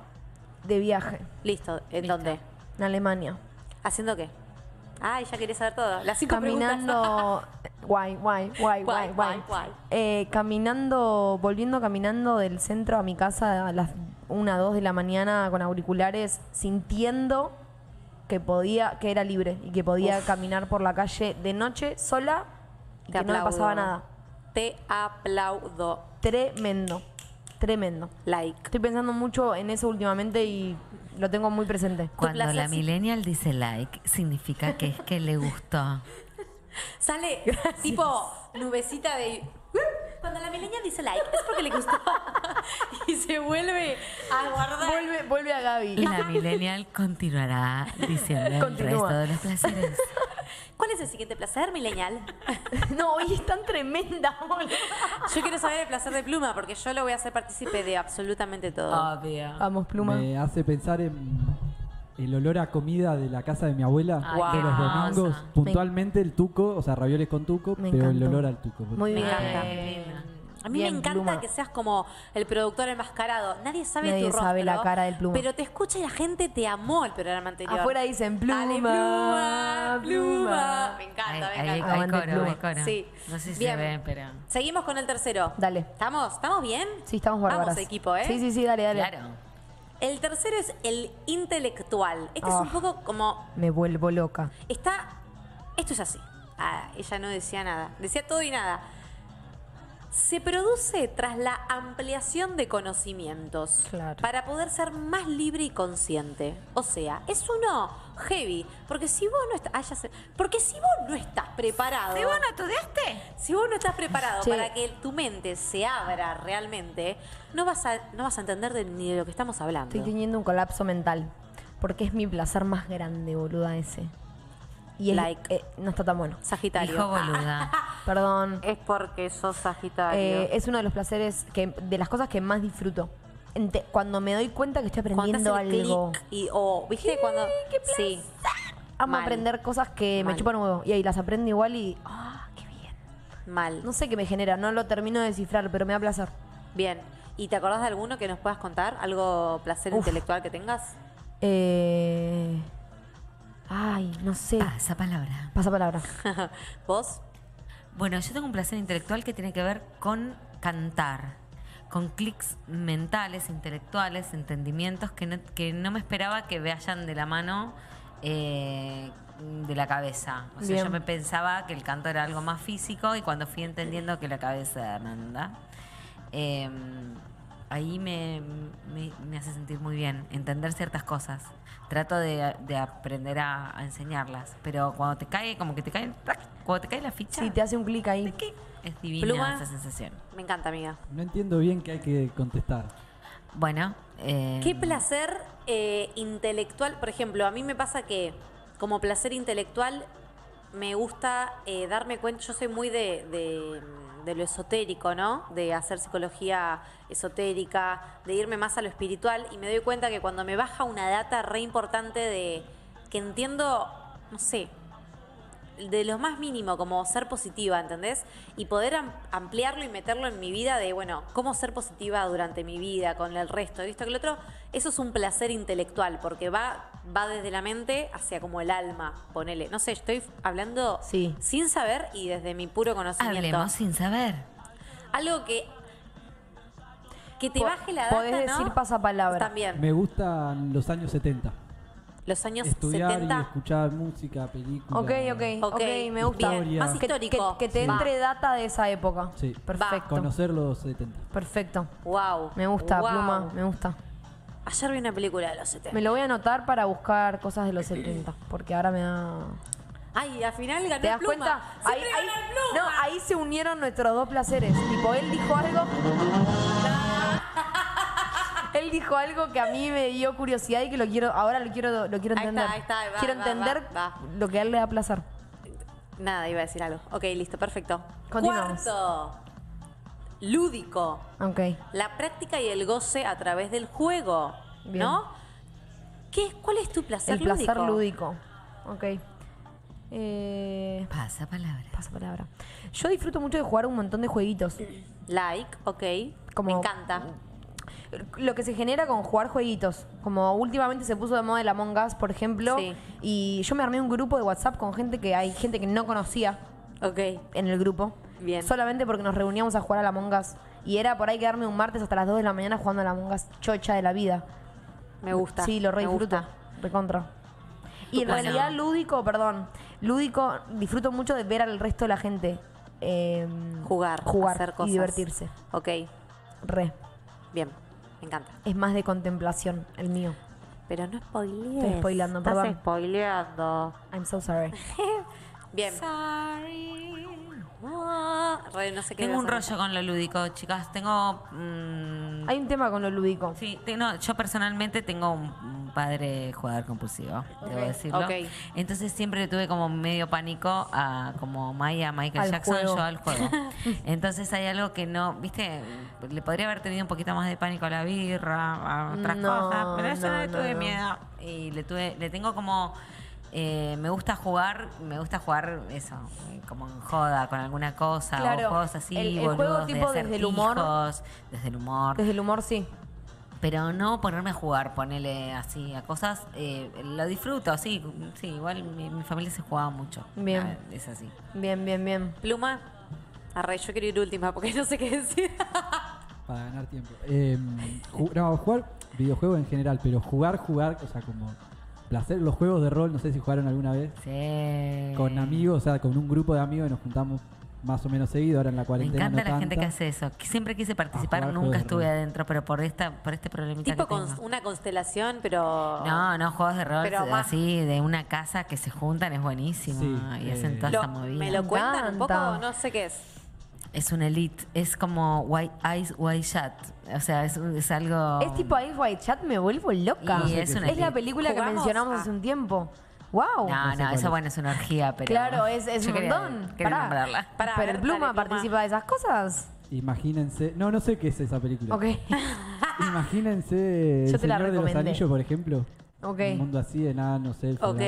S2: De viaje
S3: Listo. ¿En
S1: Listo.
S3: dónde?
S2: en Alemania.
S3: ¿Haciendo qué? Ay, ya quería saber todo. Las cinco.
S2: Caminando. Guay, guay, guay, guay,
S3: Guay,
S2: guay.
S3: guay, guay.
S2: Eh, caminando, volviendo caminando del centro a mi casa a las 1, 2 de la mañana con auriculares, sintiendo que podía, que era libre y que podía caminar por la calle de noche sola y
S3: Te
S2: que no me pasaba nada.
S3: Te aplaudo.
S2: Tremendo, tremendo.
S3: Like.
S2: Estoy pensando mucho en eso últimamente y lo tengo muy presente.
S1: Cuando la millennial dice like, significa que es que le gustó.
S3: Sale tipo nubecita de. Cuando la milenia dice like, es porque le gustó. y se vuelve a guardar.
S2: Vuelve, vuelve a Gaby.
S1: La millennial continuará diciendo el
S2: Continúa.
S1: resto de los placeres.
S3: ¿Cuál es el siguiente placer, milenial?
S2: No, hoy es tan tremenda, boludo.
S3: Yo quiero saber el placer de pluma, porque yo lo voy a hacer partícipe de absolutamente todo.
S1: Obvio.
S2: Vamos, pluma.
S4: Me hace pensar en el olor a comida de la casa de mi abuela
S1: Ay,
S4: de los domingos. Puntualmente el tuco, o sea, ravioles con tuco,
S2: Me
S4: pero el olor al tuco.
S2: Muy bien.
S1: linda.
S3: A mí
S2: Bien,
S3: me encanta
S2: Pluma.
S3: que seas como el productor enmascarado. Nadie sabe
S2: Nadie
S3: tu rostro.
S2: sabe la cara del Pluma.
S3: Pero te escucha y la gente te amó el programa anterior.
S2: Afuera dicen pluma,
S3: Dale, pluma, pluma.
S2: pluma.
S3: Me encanta,
S1: Hay,
S3: me encanta.
S1: hay
S2: Aguante
S1: coro,
S2: pluma.
S1: hay coro.
S3: Sí.
S1: No sé si
S3: Bien.
S1: se ve, pero.
S3: Seguimos con el tercero.
S2: Dale.
S3: ¿Estamos? ¿Estamos bien?
S2: Sí, estamos bárbaras.
S3: Vamos, equipo, ¿eh?
S2: Sí, sí, sí, dale, dale.
S1: Claro.
S3: El tercero es el intelectual. Este es
S2: Ah.
S3: un poco como.
S2: Me vuelvo loca.
S3: Está. Esto es así. Ah, ella no decía nada. Decía todo y nada. Se produce tras la ampliación de conocimientos
S2: Claro.
S3: para poder ser más libre y consciente. O sea, es uno heavy. Porque si vos no estás. ah, ya sé. Porque si vos no estás preparado.
S1: ¿Si vos no estudiaste?
S3: Si vos no estás preparado
S2: Che.
S3: para que tu mente se abra realmente, no vas a, no vas a entender de- ni de lo que estamos hablando.
S2: Estoy teniendo un colapso mental. Porque es mi placer más grande, boluda, ese. Y es,
S3: Like.
S2: eh, no está tan bueno.
S3: Sagitario.
S1: Hijo boluda.
S2: Perdón.
S3: Es porque sos Sagitario.
S2: Eh, es uno de los placeres, que de las cosas que más disfruto. Ente- cuando me doy cuenta que estoy
S3: Cuando
S2: aprendiendo
S3: el
S2: algo.
S3: clic y o viste cuando sí
S2: Amo
S3: Mal.
S2: aprender cosas que
S3: Mal.
S2: me chupan huevo. Y ahí las aprendo igual y. ¡Ah, qué bien!
S3: mal
S2: No sé qué me genera, no lo termino de descifrar, pero me da placer.
S3: bien y te acordás de alguno que nos puedas contar algo placer
S2: Uf.
S3: intelectual que tengas
S2: Eh, Ay, no sé.
S1: Pasa palabra.
S2: Pasa palabra.
S3: ¿Vos?
S1: Bueno, yo tengo un placer intelectual que tiene que ver con cantar, con clics mentales, intelectuales, entendimientos que no, que no me esperaba que vayan de la mano eh, de la cabeza. O sea,
S2: Bien.
S1: yo me pensaba que el canto era algo más físico y cuando fui entendiendo que la cabeza anda, eh, ahí me, me- me hace sentir muy bien, entender ciertas cosas. Trato de, de aprender a, a enseñarlas, pero cuando te cae, como que te cae, cuando te cae la ficha,
S2: Sí, te hace un clic ahí.
S1: Es divina
S3: Pluma.
S1: esa sensación.
S3: Me encanta, amiga.
S4: No entiendo bien qué hay que contestar.
S1: Bueno, eh,
S3: ¿Qué placer eh, intelectual? Por ejemplo, a mí me pasa que como placer intelectual me gusta eh, darme cuenta, yo soy muy de, de- de lo esotérico, ¿no? De hacer psicología esotérica, de irme más a lo espiritual y me doy cuenta que cuando me baja una data re importante de que entiendo, no sé, de lo más mínimo, como ser positiva, ¿entendés? Y poder am- ampliarlo y meterlo en mi vida de, bueno, cómo ser positiva durante mi vida, con el resto, y esto que lo otro, eso es un placer intelectual, porque va, va desde la mente hacia como el alma, ponele. No sé, estoy hablando
S2: Sí.
S3: sin saber y desde mi puro conocimiento.
S1: hablemos sin saber.
S3: Algo que que te baje la data,
S2: podés
S3: ¿no?
S2: decir pasapalabra.
S3: También.
S4: Me gustan los años 70.
S3: Los años
S4: Estudiar
S3: 70.
S4: y escuchar música, películas.
S2: Ok, ok, ok, me gusta.
S4: Historia.
S3: Más
S2: que-
S3: histórico.
S2: que te
S3: Va.
S2: entre data de esa época.
S4: Sí.
S2: Perfecto.
S4: Conocer los 70.
S2: Perfecto.
S3: Wow.
S2: Me gusta,
S3: wow.
S2: Pluma, me gusta.
S3: Ayer vi una película de los 70.
S2: Me lo voy a anotar para buscar cosas de los 70, porque ahora me da...
S3: Ay, al final ganó
S2: ¿Te das
S3: Pluma.
S2: cuenta? Ahí,
S3: Pluma.
S2: no, ahí se unieron nuestros dos placeres. Tipo, él dijo algo... él dijo algo que a mí me dio curiosidad y que lo quiero, ahora lo quiero, lo quiero
S3: Ahí está,
S2: entender.
S3: ahí está, va,
S2: quiero
S3: va,
S2: entender
S3: va, va.
S2: lo que a él le da placer.
S3: Nada, iba a decir algo. Ok, listo, perfecto.
S2: Continuamos.
S3: Cuarto. Lúdico.
S2: Ok.
S3: La práctica y el goce a través del juego.
S2: Bien.
S3: ¿No? ¿Qué, ¿Cuál es tu placer
S2: El placer
S3: lúdico?
S2: lúdico. Ok. Eh,
S1: Pasa palabra.
S2: pasa palabra. Yo disfruto mucho de jugar un montón de jueguitos.
S3: Like, ok.
S2: Como-
S3: Me encanta.
S2: Lo que se genera con jugar jueguitos. Como últimamente se puso de moda el Among Us, por ejemplo.
S3: Sí.
S2: Y yo me armé un grupo de WhatsApp con gente que hay gente que no conocía
S3: Ok.
S2: en el grupo.
S3: Bien.
S2: Solamente porque nos reuníamos a jugar al Among Us. Y era por ahí quedarme un martes hasta las 2 de la mañana jugando al Among Us chocha de la vida.
S3: Me gusta.
S2: Sí, lo re disfruto. Recontra. Y en
S1: Bueno.
S2: realidad lúdico, perdón. Lúdico, disfruto mucho de ver al resto de la gente eh,
S3: Jugar,
S2: jugar
S3: hacer cosas.
S2: y divertirse.
S3: Ok,
S2: Re.
S3: bien. Me encanta.
S2: Es más de contemplación el mío.
S3: Pero no spoilees.
S2: Estoy spoileando,
S3: Estás
S2: perdón.
S3: spoileando.
S2: I'm so sorry.
S3: Bien. Ah, re, no sé qué
S1: Tengo un rollo con lo lúdico, chicas. Tengo. mm,
S2: Hay un tema con lo lúdico.
S1: Sí, te- no, yo personalmente tengo un padre jugador compulsivo, debo
S2: Ok,
S1: decirlo.
S3: ok.
S1: Entonces siempre le tuve como medio pánico a como Maya, Michael
S2: Al
S1: Jackson,
S2: juego.
S1: yo al juego. Entonces hay algo que no, viste, le podría haber tenido un poquito más de pánico a la birra, a otras
S2: No,
S1: cosas, pero eso
S2: no,
S1: no le tuve
S2: no.
S1: miedo. Y le tuve, le tengo como eh, me gusta jugar, me gusta jugar eso, como en joda con alguna cosa,
S2: Claro,
S1: o juegos así,
S2: el- el juego
S1: boludos de
S2: tipo desde el humor.
S1: desde el humor.
S2: Desde el humor, sí.
S1: Pero no ponerme a jugar, ponerle así a cosas. eh, lo disfruto, sí. Sí, igual mi, mi familia se jugaba mucho.
S2: Bien.
S1: Ah, Es así.
S2: Bien, bien, bien.
S3: Pluma. Arre, yo quiero ir última porque no sé qué decir.
S4: Para ganar tiempo. Eh, ju- no, jugar videojuegos en general, pero jugar, jugar, o sea, como placer, los juegos de rol, no sé si jugaron alguna vez,
S1: Sí.
S4: con amigos, o sea, con un grupo de amigos y nos juntamos más o menos seguido, ahora en la
S1: Me
S4: cuarentena.
S1: encanta
S4: no
S1: la gente que hace eso. Siempre quise participar, nunca estuve
S4: rol.
S1: adentro, pero por esta por este problemita
S3: tipo
S1: que
S3: con una constelación, pero.
S1: No, no, juegos de rol
S3: Pero más-
S1: así, de una casa que se juntan, es buenísimo.
S4: Sí,
S1: y
S4: eh,
S1: hacen toda
S3: Lo-
S1: esa movida.
S3: ¿Me lo cuentan un poco?
S2: encanta.
S3: No sé qué es.
S1: Es un elite, es como White Eyes, White Shot. O sea, es, un- es algo...
S2: Es tipo Ice White Chat, me vuelvo loca.
S1: Y es
S2: la película que mencionamos hace un tiempo. ¡Wow!
S1: No,
S4: No sé cuál
S1: eso
S4: es.
S1: bueno, es una orgía, pero...
S2: Claro, es, es
S1: yo
S2: un
S1: quería-
S2: montón.
S1: quería
S2: Pará.
S1: nombrarla.
S3: Pará, a
S2: Pero
S3: ver,
S2: el Pluma
S3: dale, Pluma.
S2: participa de esas cosas.
S4: Imagínense, no, no sé qué es esa película.
S2: Ok.
S4: Imagínense
S2: Yo
S4: El
S2: te la
S4: Señor de los
S2: recomendé.
S4: Anillos, por ejemplo.
S2: Ok.
S4: Un mundo así de nada, no sé.
S3: Ok.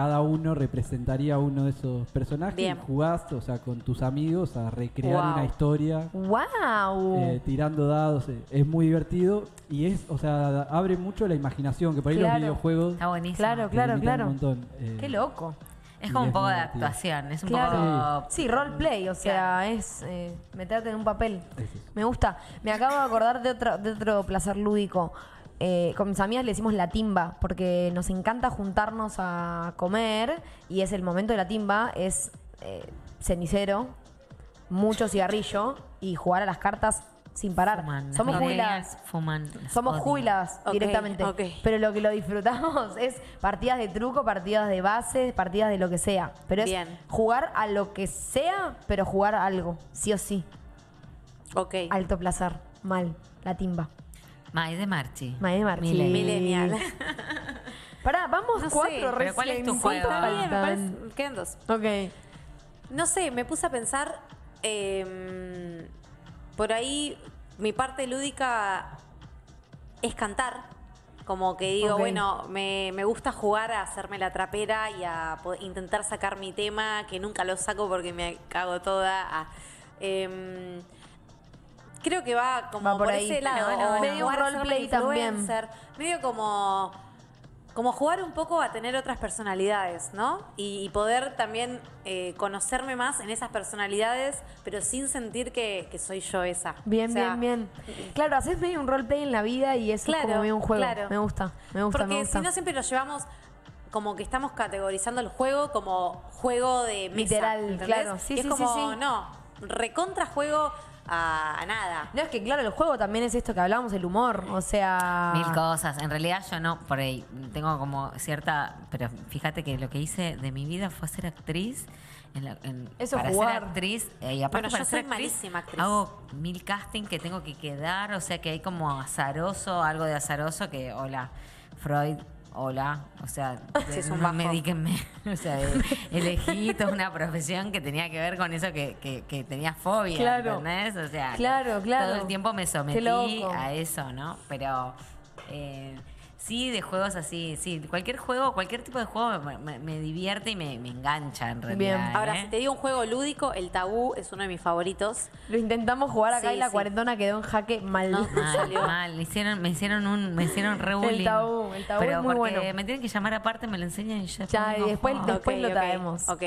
S4: Cada uno representaría uno de esos personajes
S3: Bien.
S4: y jugás, o sea, con tus amigos a recrear
S3: Wow.
S4: una historia.
S2: ¡Wow!
S4: eh, tirando dados, eh, es muy divertido y es, o sea, abre mucho la imaginación, que por ahí
S2: Claro.
S4: los videojuegos
S1: Está buenísimo.
S2: Claro, claro, claro.
S4: un montón. eh,
S2: ¡Qué loco!
S1: Es como un poco de actuación. Es un
S2: Claro.
S1: poco.
S2: Sí, roleplay, o sea, es eh, meterte en un papel. Me gusta. Me acabo de acordar de otro, de otro placer lúdico. Eh, con mis amigas le decimos la timba, porque nos encanta juntarnos a comer y es el momento de la timba, es eh, cenicero, mucho cigarrillo y jugar a las cartas sin parar.
S1: Fuman.
S2: Somos
S1: millennials
S2: jubiladas.
S1: Fuman. las
S2: Somos
S1: odio.
S2: jubiladas
S3: Ok,
S2: directamente.
S3: ok.
S2: Pero lo que lo disfrutamos es partidas de truco, partidas de base, partidas de lo que sea. Pero es
S3: Bien.
S2: jugar a lo que sea, pero jugar a algo, sí o sí.
S3: Ok.
S2: Alto placer. Mal. La timba.
S1: Mae de Marchi.
S2: Mae de Marchi.
S1: Millennial.
S3: Millennial.
S2: Pará, vamos
S3: No sé,
S2: cuatro
S1: pero ¿cuál es tu
S2: recién.
S1: juego?
S3: Está bien, me
S2: Faltan.
S3: parece- Quedan dos.
S2: Ok.
S3: No sé, me puse a pensar. eh, por ahí, mi parte lúdica es cantar. Como que digo, bueno, me, me gusta jugar a hacerme la trapera y a intentar sacar mi tema, que nunca lo saco porque me cago toda. a- em, creo que va como
S2: Va
S3: por,
S2: por ahí.
S3: ese lado.
S1: Bueno, bueno,
S3: o
S2: Medio un roleplay también.
S3: Medio como como jugar un poco a tener otras personalidades, ¿no? Y, y poder también eh, conocerme más en esas personalidades, pero sin sentir que, que soy yo esa.
S2: Bien,
S3: O sea,
S2: bien, bien. Claro, haces medio un roleplay en la vida y eso es como medio un juego.
S3: claro.
S2: Me gusta, me gusta,
S3: Porque
S2: me gusta.
S3: si no siempre lo llevamos como que estamos categorizando el juego como juego de mesa.
S2: Literal,
S3: ¿entendés?
S2: claro. Sí,
S3: Y es
S2: sí,
S3: como,
S2: sí, sí.
S3: no, recontra juego a, a nada.
S2: No, es que claro, el juego también es esto que hablamos, el humor. O sea.
S1: Mil cosas. En realidad yo no, por ahí tengo como cierta, pero fíjate que lo que hice de mi vida fue ser actriz. En la- en-
S2: Eso
S1: para
S2: jugar.
S1: ser actriz eh, y aparte
S3: Bueno,
S1: para
S3: yo
S1: ser
S3: soy malísima actriz.
S1: hago mil casting que tengo que quedar o sea que hay como azaroso algo de azaroso que hola Freud hola o sea
S3: Sí, es un
S1: no medíquenme o sea elegí toda una profesión que tenía que ver con eso que, que, que tenía fobia
S2: Claro.
S1: ¿entendés? o sea
S2: Claro, claro.
S1: todo el tiempo me sometí a eso, ¿no? Pero eh, sí, de juegos así, sí, cualquier juego, cualquier tipo de juego me, me- me divierte y me, me engancha en realidad.
S2: Bien.
S3: Ahora,
S1: ¿eh?
S3: si te digo un juego lúdico, el tabú es uno de mis favoritos.
S2: Lo intentamos jugar acá
S3: Sí,
S2: y la
S3: sí.
S2: cuarentona quedó en jaque mal.
S3: No.
S1: Mal,
S3: salió.
S1: mal. Me hicieron, me hicieron un, me hicieron re bullying.
S2: tabú, el tabú
S1: Pero
S2: es muy
S1: porque
S2: bueno.
S1: me tienen que llamar aparte, me lo enseñan y yo
S2: Ya, y después Después lo traemos.
S3: Ok.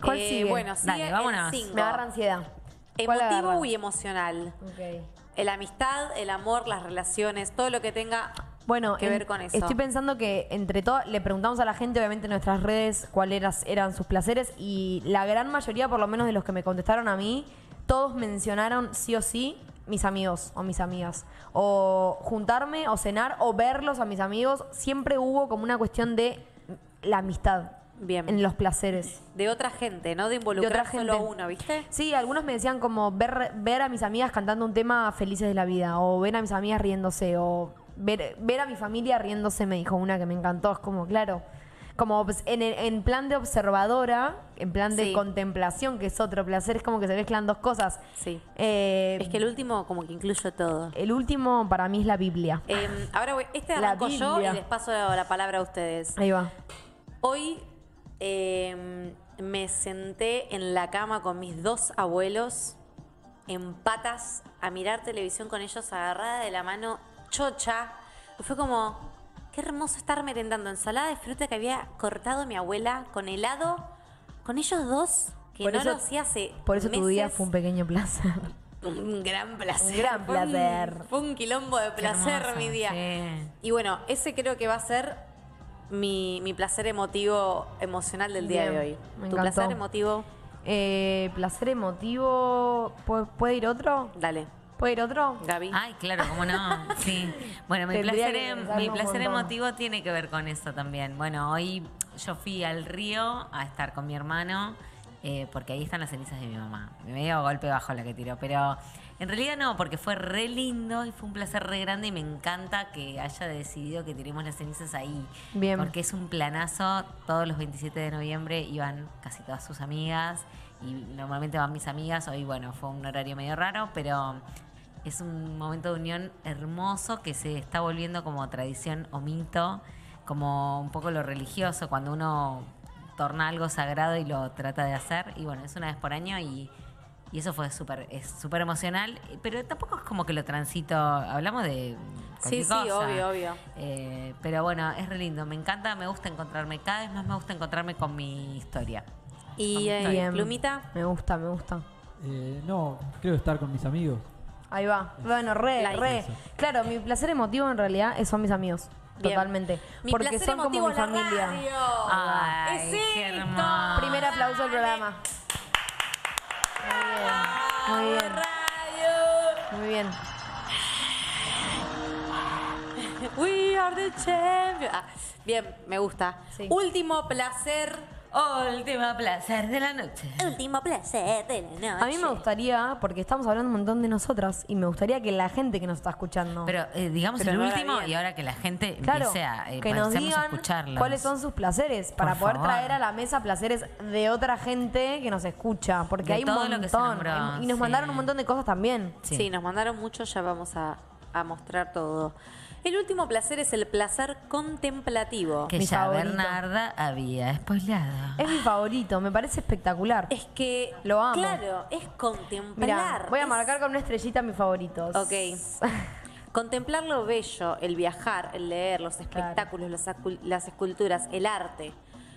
S2: ¿Cuál
S3: Eh,
S2: sigue?
S3: Bueno, sigue
S1: Dale, vámonos.
S3: el cinco.
S2: Me agarra ansiedad. ¿Cuál
S3: Emotivo y emocional.
S2: Ok.
S3: El amistad, el amor, las relaciones, todo lo que tenga
S2: Bueno,
S3: que
S2: en-
S3: ver con eso.
S2: estoy pensando que entre todo le preguntamos a la gente, obviamente en nuestras redes, cuáles eran sus placeres y la gran mayoría, por lo menos de los que me contestaron a mí, todos mencionaron sí o sí mis amigos o mis amigas. O juntarme o cenar o verlos a mis amigos. Siempre hubo como una cuestión de la amistad
S3: Bien.
S2: en los placeres.
S3: de otra gente, no de involucrar
S2: De otra
S3: solo a
S2: gente.
S3: uno, ¿viste?
S2: Sí, algunos me decían como ver, ver a mis amigas cantando un tema felices de la vida, o ver a mis amigas riéndose, o ver, ver a mi familia riéndose, me dijo una que me encantó. Es como, claro, como en, en plan de observadora, en plan de
S3: Sí.
S2: contemplación, que es otro placer, es como que se mezclan dos cosas.
S3: Sí.
S2: Eh,
S3: Es que el último como que incluye todo.
S2: el último para mí es la Biblia.
S3: Eh, ahora voy, este arranco yo y les paso la palabra a ustedes.
S2: Ahí va.
S3: Hoy eh, me senté en la cama con mis dos abuelos en patas a mirar televisión con ellos agarrada de la mano chocha. Fue como, qué hermoso estar merendando ensalada de fruta que había cortado mi abuela con helado, con ellos dos, que
S2: Por
S3: no
S2: eso-
S3: lo hacía hace
S2: Por eso tu día fue un pequeño placer.
S3: Un gran placer.
S2: Un gran
S3: Fue un-
S2: placer.
S3: Fue un quilombo de placer
S1: hermoso,
S3: mi día.
S1: sí.
S3: Y bueno, ese creo que va a ser mi, mi placer emotivo emocional del día de hoy.
S2: me
S3: ¿Tu
S2: encantó.
S3: placer emotivo?
S2: Eh, placer emotivo. ¿Pu- ¿Puede ir otro?
S3: Dale,
S2: ¿Puede ir otro?
S3: Gaby.
S1: Ay, claro, cómo no. Sí. Bueno, mi placer, em- mi placer emotivo tiene que ver con eso también. Bueno, hoy yo fui al río a estar con mi hermano, eh, porque ahí están las cenizas de mi mamá. Me dio golpe bajo la que tiró, pero en realidad no, porque fue re lindo y fue un placer re grande y me encanta que haya decidido que tiremos las cenizas ahí.
S2: Bien.
S1: Porque es un planazo. Todos los 27 de noviembre iban casi todas sus amigas y normalmente van mis amigas. Hoy, bueno, fue un horario medio raro, pero es un momento de unión hermoso que se está volviendo como tradición o mito como un poco lo religioso, cuando uno torna algo sagrado y lo trata de hacer. Y bueno, es una vez por año y, y eso fue súper es súper emocional. Pero tampoco es como que lo transito, hablamos de...
S3: Sí, sí, obvio, obvio.
S1: Eh, pero bueno, es re lindo, me encanta, me gusta encontrarme, cada vez más me gusta encontrarme con mi historia.
S3: Y eh,
S2: Bien.
S3: Plumita,
S2: Me gusta, me gusta.
S4: Eh, no, creo estar con mis amigos.
S2: Ahí va. Bueno, re,
S3: Like.
S2: re.
S4: Eso.
S2: Claro, mi placer emotivo en realidad es- son mis amigos.
S3: Bien.
S2: Totalmente.
S3: mi
S2: Porque
S3: placer
S2: son
S3: emotivo
S2: como mi familia.
S1: Ay,
S3: Es esto.
S2: Primer aplauso al programa. Muy bien. Muy bien.
S3: Radio.
S2: Muy bien.
S3: We are the champions. Ah, bien, me gusta.
S2: Sí.
S3: Último placer.
S1: Último placer de la noche.
S3: Último placer de la noche.
S2: A mí me gustaría, porque estamos hablando un montón de nosotras, y me gustaría que la gente que nos está escuchando.
S1: Pero eh, digamos
S3: Pero
S1: el último y ahora que la gente
S2: Claro,
S1: empiece a, eh,
S2: que nos digan
S1: escucharlos.
S2: cuáles son sus placeres para
S1: Por
S2: poder
S1: favor.
S2: traer a la mesa placeres de otra gente que nos escucha, porque
S1: De
S2: hay un
S1: todo lo que se
S2: montón.
S1: nombró,
S2: y nos
S1: sí.
S2: mandaron un montón de cosas también.
S3: Sí.
S1: Sí.
S3: nos mandaron mucho, ya vamos a, a mostrar todo. El último placer es el placer contemplativo.
S1: Que
S2: Mi
S1: ya
S2: favorito.
S1: Bernarda había spoileado.
S2: Es mi favorito, me parece espectacular.
S3: Es que,
S2: Lo amo.
S3: claro, es contemplar.
S2: Voy a
S3: es-
S2: marcar con una estrellita mis favoritos.
S3: Ok. Contemplar lo bello, el viajar, el leer, los espectáculos, las esculturas, el arte.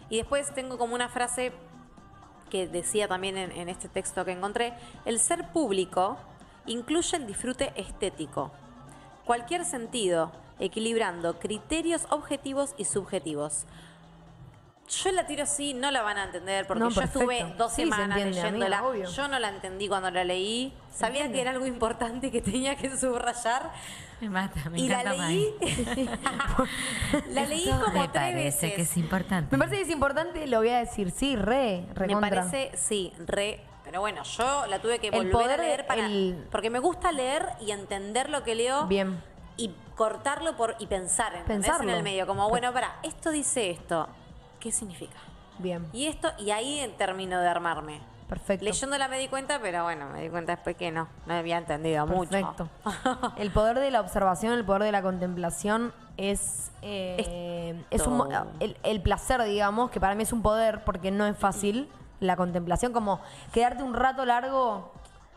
S3: Y después tengo como una frase que decía también en, en este texto que encontré, el ser público incluye el disfrute estético, cualquier sentido, equilibrando criterios objetivos y subjetivos. Yo la tiro así, no la van a entender, porque
S2: No,
S3: yo estuve dos
S2: Sí, se
S3: semanas
S2: entiende,
S3: leyéndola.
S2: amiga,
S3: yo no la entendí cuando la leí. Sabía
S2: entiende.
S3: que era algo importante que tenía que subrayar.
S1: Me mata, me
S3: y la leí. La leí
S1: Esto
S3: como
S1: me
S3: tres
S1: parece
S3: veces.
S1: que es importante.
S2: Me parece que es importante, lo voy a decir, sí, re,
S3: Me
S2: recontra.
S3: parece, sí, re. Pero bueno, yo la tuve que volver
S2: poder
S3: a leer para.
S2: el-
S3: Porque me gusta leer y entender lo que leo.
S2: Bien.
S3: Y cortarlo por y pensar ¿entendés?
S2: Pensarlo.
S3: en el medio. Como, bueno, para, esto dice esto. ¿Qué significa?
S2: Bien,
S3: Y esto, y ahí termino de armarme.
S2: perfecto.
S3: Leyéndola me di cuenta, pero bueno, me di cuenta después que no, no había entendido mucho.
S2: Perfecto. El poder de la observación, el poder de la contemplación es, eh, es un el placer, digamos, que para mí es un poder porque no es fácil la contemplación, como quedarte un rato largo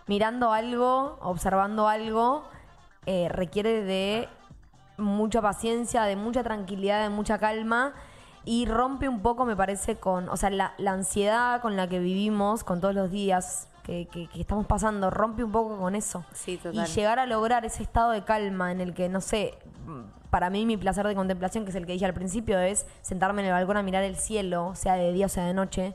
S2: mirando algo, observando algo, eh, requiere de mucha paciencia, de mucha tranquilidad, de mucha calma y rompe un poco, me parece, con, o sea, la, la ansiedad con la que vivimos, con todos los días que, que- que estamos pasando, rompe un poco con eso.
S3: Sí,
S2: Y
S3: total.
S2: llegar a lograr ese estado de calma en el que, no sé, mm, para mí mi placer de contemplación, que es el que dije al principio, es sentarme en el balcón a mirar el cielo, sea de día o sea de noche.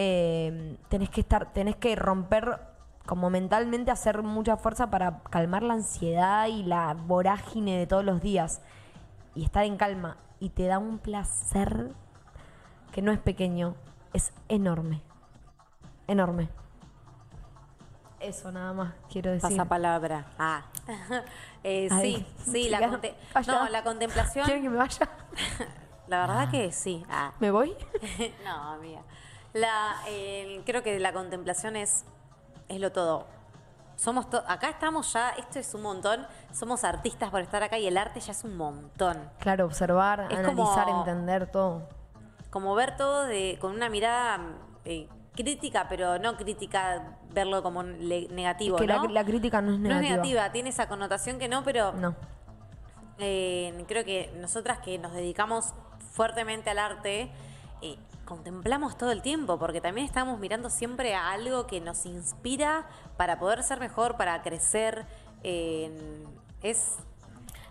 S2: Eh, tenés que estar, tenés que romper como mentalmente hacer mucha fuerza para calmar la ansiedad y la vorágine de todos los días y estar en calma. Y te da un placer que no es pequeño, es enorme. Enorme. Eso nada más quiero decir.
S3: Pasa palabra. Ah. Eh, sí, sí, la, conte-
S2: vaya.
S3: no, la contemplación.
S2: ¿Quieren que me vaya?
S3: La verdad que sí. Ah.
S2: ¿Me voy?
S3: no, amiga. La, eh, creo que la contemplación es, es lo todo. Somos to- acá estamos ya, esto es un montón. Somos artistas por estar acá y el arte ya es un montón.
S2: Claro, observar,
S3: Es
S2: analizar,
S3: como-
S2: entender todo.
S3: Como ver todo de, con una mirada eh, crítica, pero no crítica verlo como negativo,
S2: que
S3: ¿no?
S2: la, la crítica no es
S3: no
S2: negativa.
S3: es negativa, tiene esa connotación que no, pero
S2: No.
S3: Eh, creo que nosotras que nos dedicamos fuertemente al arte, eh, contemplamos todo el tiempo, porque también estamos mirando siempre a algo que nos inspira para poder ser mejor, para crecer. eh, es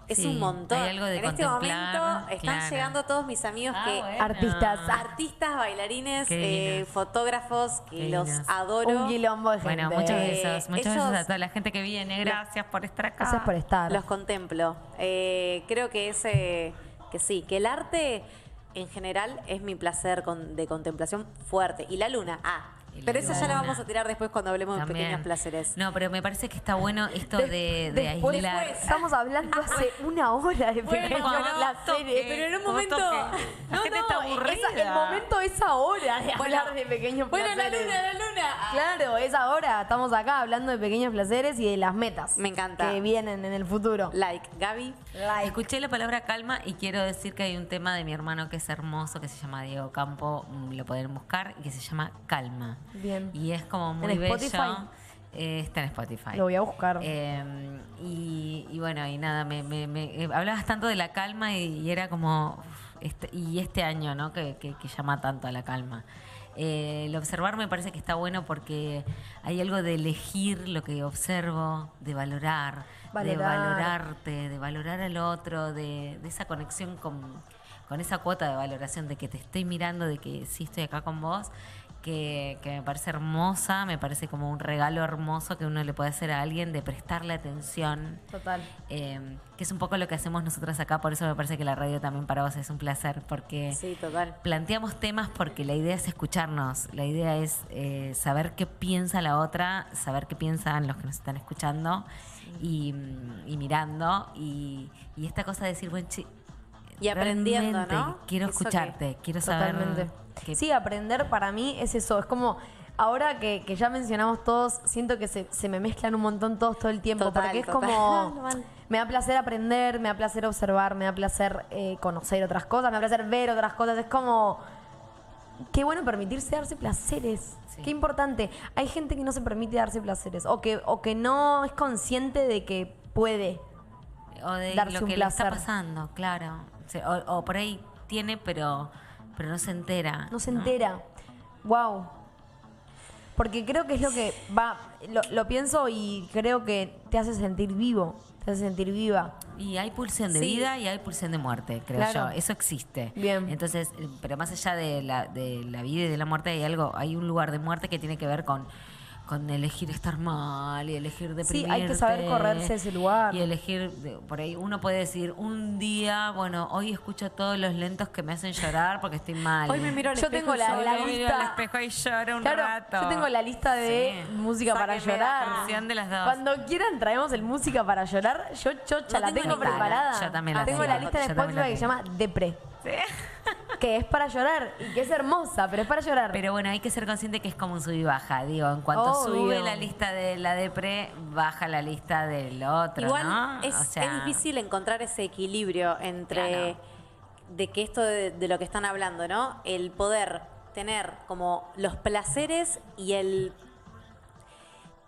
S3: es
S1: Sí,
S3: un montón.
S1: hay algo de
S3: en este momento están
S1: claro.
S3: llegando todos mis amigos
S1: Ah,
S3: que
S1: bueno.
S2: Artistas.
S3: artistas, bailarines, eh, fotógrafos, que
S1: Qué
S3: los adoro.
S2: Un quilombo de gente.
S1: Bueno, muchos
S3: Eh,
S1: besos. Muchos
S3: ellos-
S1: besos a toda la gente que viene. Gracias por estar acá.
S2: Gracias por estar.
S3: Los contemplo. Eh, creo que ese, que sí, que el arte en general es mi placer con- de contemplación fuerte. Y la luna, ah, Pero esa ya la vamos a tirar después cuando hablemos de pequeños placeres.
S1: No, pero me parece que está bueno esto
S2: De-
S1: de, de
S2: después,
S1: aislar.
S2: pues, estamos hablando hace una hora de
S3: Bueno,
S2: pequeños placeres.
S3: pero en un
S1: ¿Cómo
S3: momento-?
S1: La
S2: No,
S1: gente
S2: no,
S1: está aburrida.
S2: esa- el momento es ahora de
S3: Bueno,
S2: hablar de pequeños
S3: Bueno, la
S2: placeres.
S3: luna, la luna.
S2: Claro, es ahora. Estamos acá hablando de pequeños placeres y de las metas.
S3: Me encanta.
S2: Que vienen en el futuro.
S3: Like, Gaby.
S2: Like.
S1: Escuché la palabra calma y quiero decir que hay un tema de mi hermano que es hermoso, que se llama Diego Campo, mm, lo pueden buscar, y que se llama Calma.
S2: Bien.
S1: Y es como muy
S2: ¿En
S1: bello.
S2: Spotify?
S1: Eh, está en Spotify.
S2: Lo voy a buscar.
S1: Eh, y, y bueno, y nada, me, me- me- eh, hablabas tanto de la calma y, y era como, este, y este año, ¿no? Que, que- que llama tanto a la calma. Eh, el observar me parece que está bueno porque hay algo de elegir lo que observo, de valorar, de
S2: Valorar.
S1: valorarte, de valorar al otro, de, de esa conexión con, con esa cuota de valoración, de que te estoy mirando, de que sí estoy acá con vos, que, que me parece hermosa, me parece como un regalo hermoso que uno le puede hacer a alguien de prestarle atención.
S2: Total.
S1: eh, que es un poco lo que hacemos nosotras acá, por eso me parece que la radio también para vos es un placer, porque
S3: Sí, total.
S1: planteamos temas porque la idea es escucharnos, la idea es eh, saber qué piensa la otra, saber qué piensan los que nos están escuchando y, y mirando, y, y esta cosa de decir, bueno,
S3: Y aprendiendo, ¿no?
S1: Quiero
S3: Eso que-
S1: escucharte, quiero saber.
S2: Totalmente. Sí, aprender para mí es eso. Es como, ahora que, que ya mencionamos todos, siento que se, se me mezclan un montón todos todo el tiempo.
S3: Total,
S2: porque es
S3: total.
S2: como. Me da placer aprender, me da placer observar, me da placer eh, conocer otras cosas, me da placer ver otras cosas. Es como. Qué bueno permitirse darse placeres.
S1: Sí.
S2: Qué importante. Hay gente que no se permite darse placeres o que, o que no es consciente de que puede.
S1: o de
S2: darse
S1: lo
S2: un
S1: que le está
S2: placer.
S1: pasando, claro. O, por ahí tiene, pero, pero no se entera.
S2: No se entera. Wow. Porque creo que es lo que va, lo, lo pienso y creo que te hace sentir vivo, te hace sentir viva.
S1: Y hay pulsión de
S3: Sí.
S1: vida y hay pulsión de muerte, creo
S2: Claro.
S1: yo. Eso existe.
S2: Bien.
S1: Entonces, pero más allá de la, de la vida y de la muerte, hay algo, hay un lugar de muerte que tiene que ver con, con elegir estar mal y elegir
S2: Sí,
S1: deprimirte.
S2: hay que saber correrse ese lugar.
S1: Y elegir, de- por ahí uno puede decir, un día, bueno, hoy escucho todos los lentos que me hacen llorar porque estoy mal.
S3: Hoy me miro al
S2: Yo
S3: espejo
S2: tengo
S3: y
S2: la- la
S1: miro
S2: lista-
S1: al espejo y lloro un
S2: Claro,
S1: rato.
S2: yo tengo la lista de
S1: Sí.
S2: música para
S1: Sáquenme la
S2: llorar.
S1: canción de las dos.
S2: Cuando quieran traemos el música para llorar. Yo chocha,
S3: No
S2: la
S3: tengo
S2: preparada.
S1: Yo también la
S2: tengo
S1: tengo.
S2: la lista de
S1: la
S2: Spotify que se llama Depre. Que es para llorar y que es hermosa, pero es para llorar.
S1: Pero bueno, hay que ser consciente que es como un sub y baja. Digo, en cuanto
S2: Obvio.
S1: sube la lista de la depre, baja la lista del otro,
S3: Igual
S1: ¿no?
S3: es,
S1: O sea,
S3: es difícil encontrar ese equilibrio entre
S1: Claro.
S3: de que esto de, de lo que están hablando, ¿no? El poder tener como los placeres y el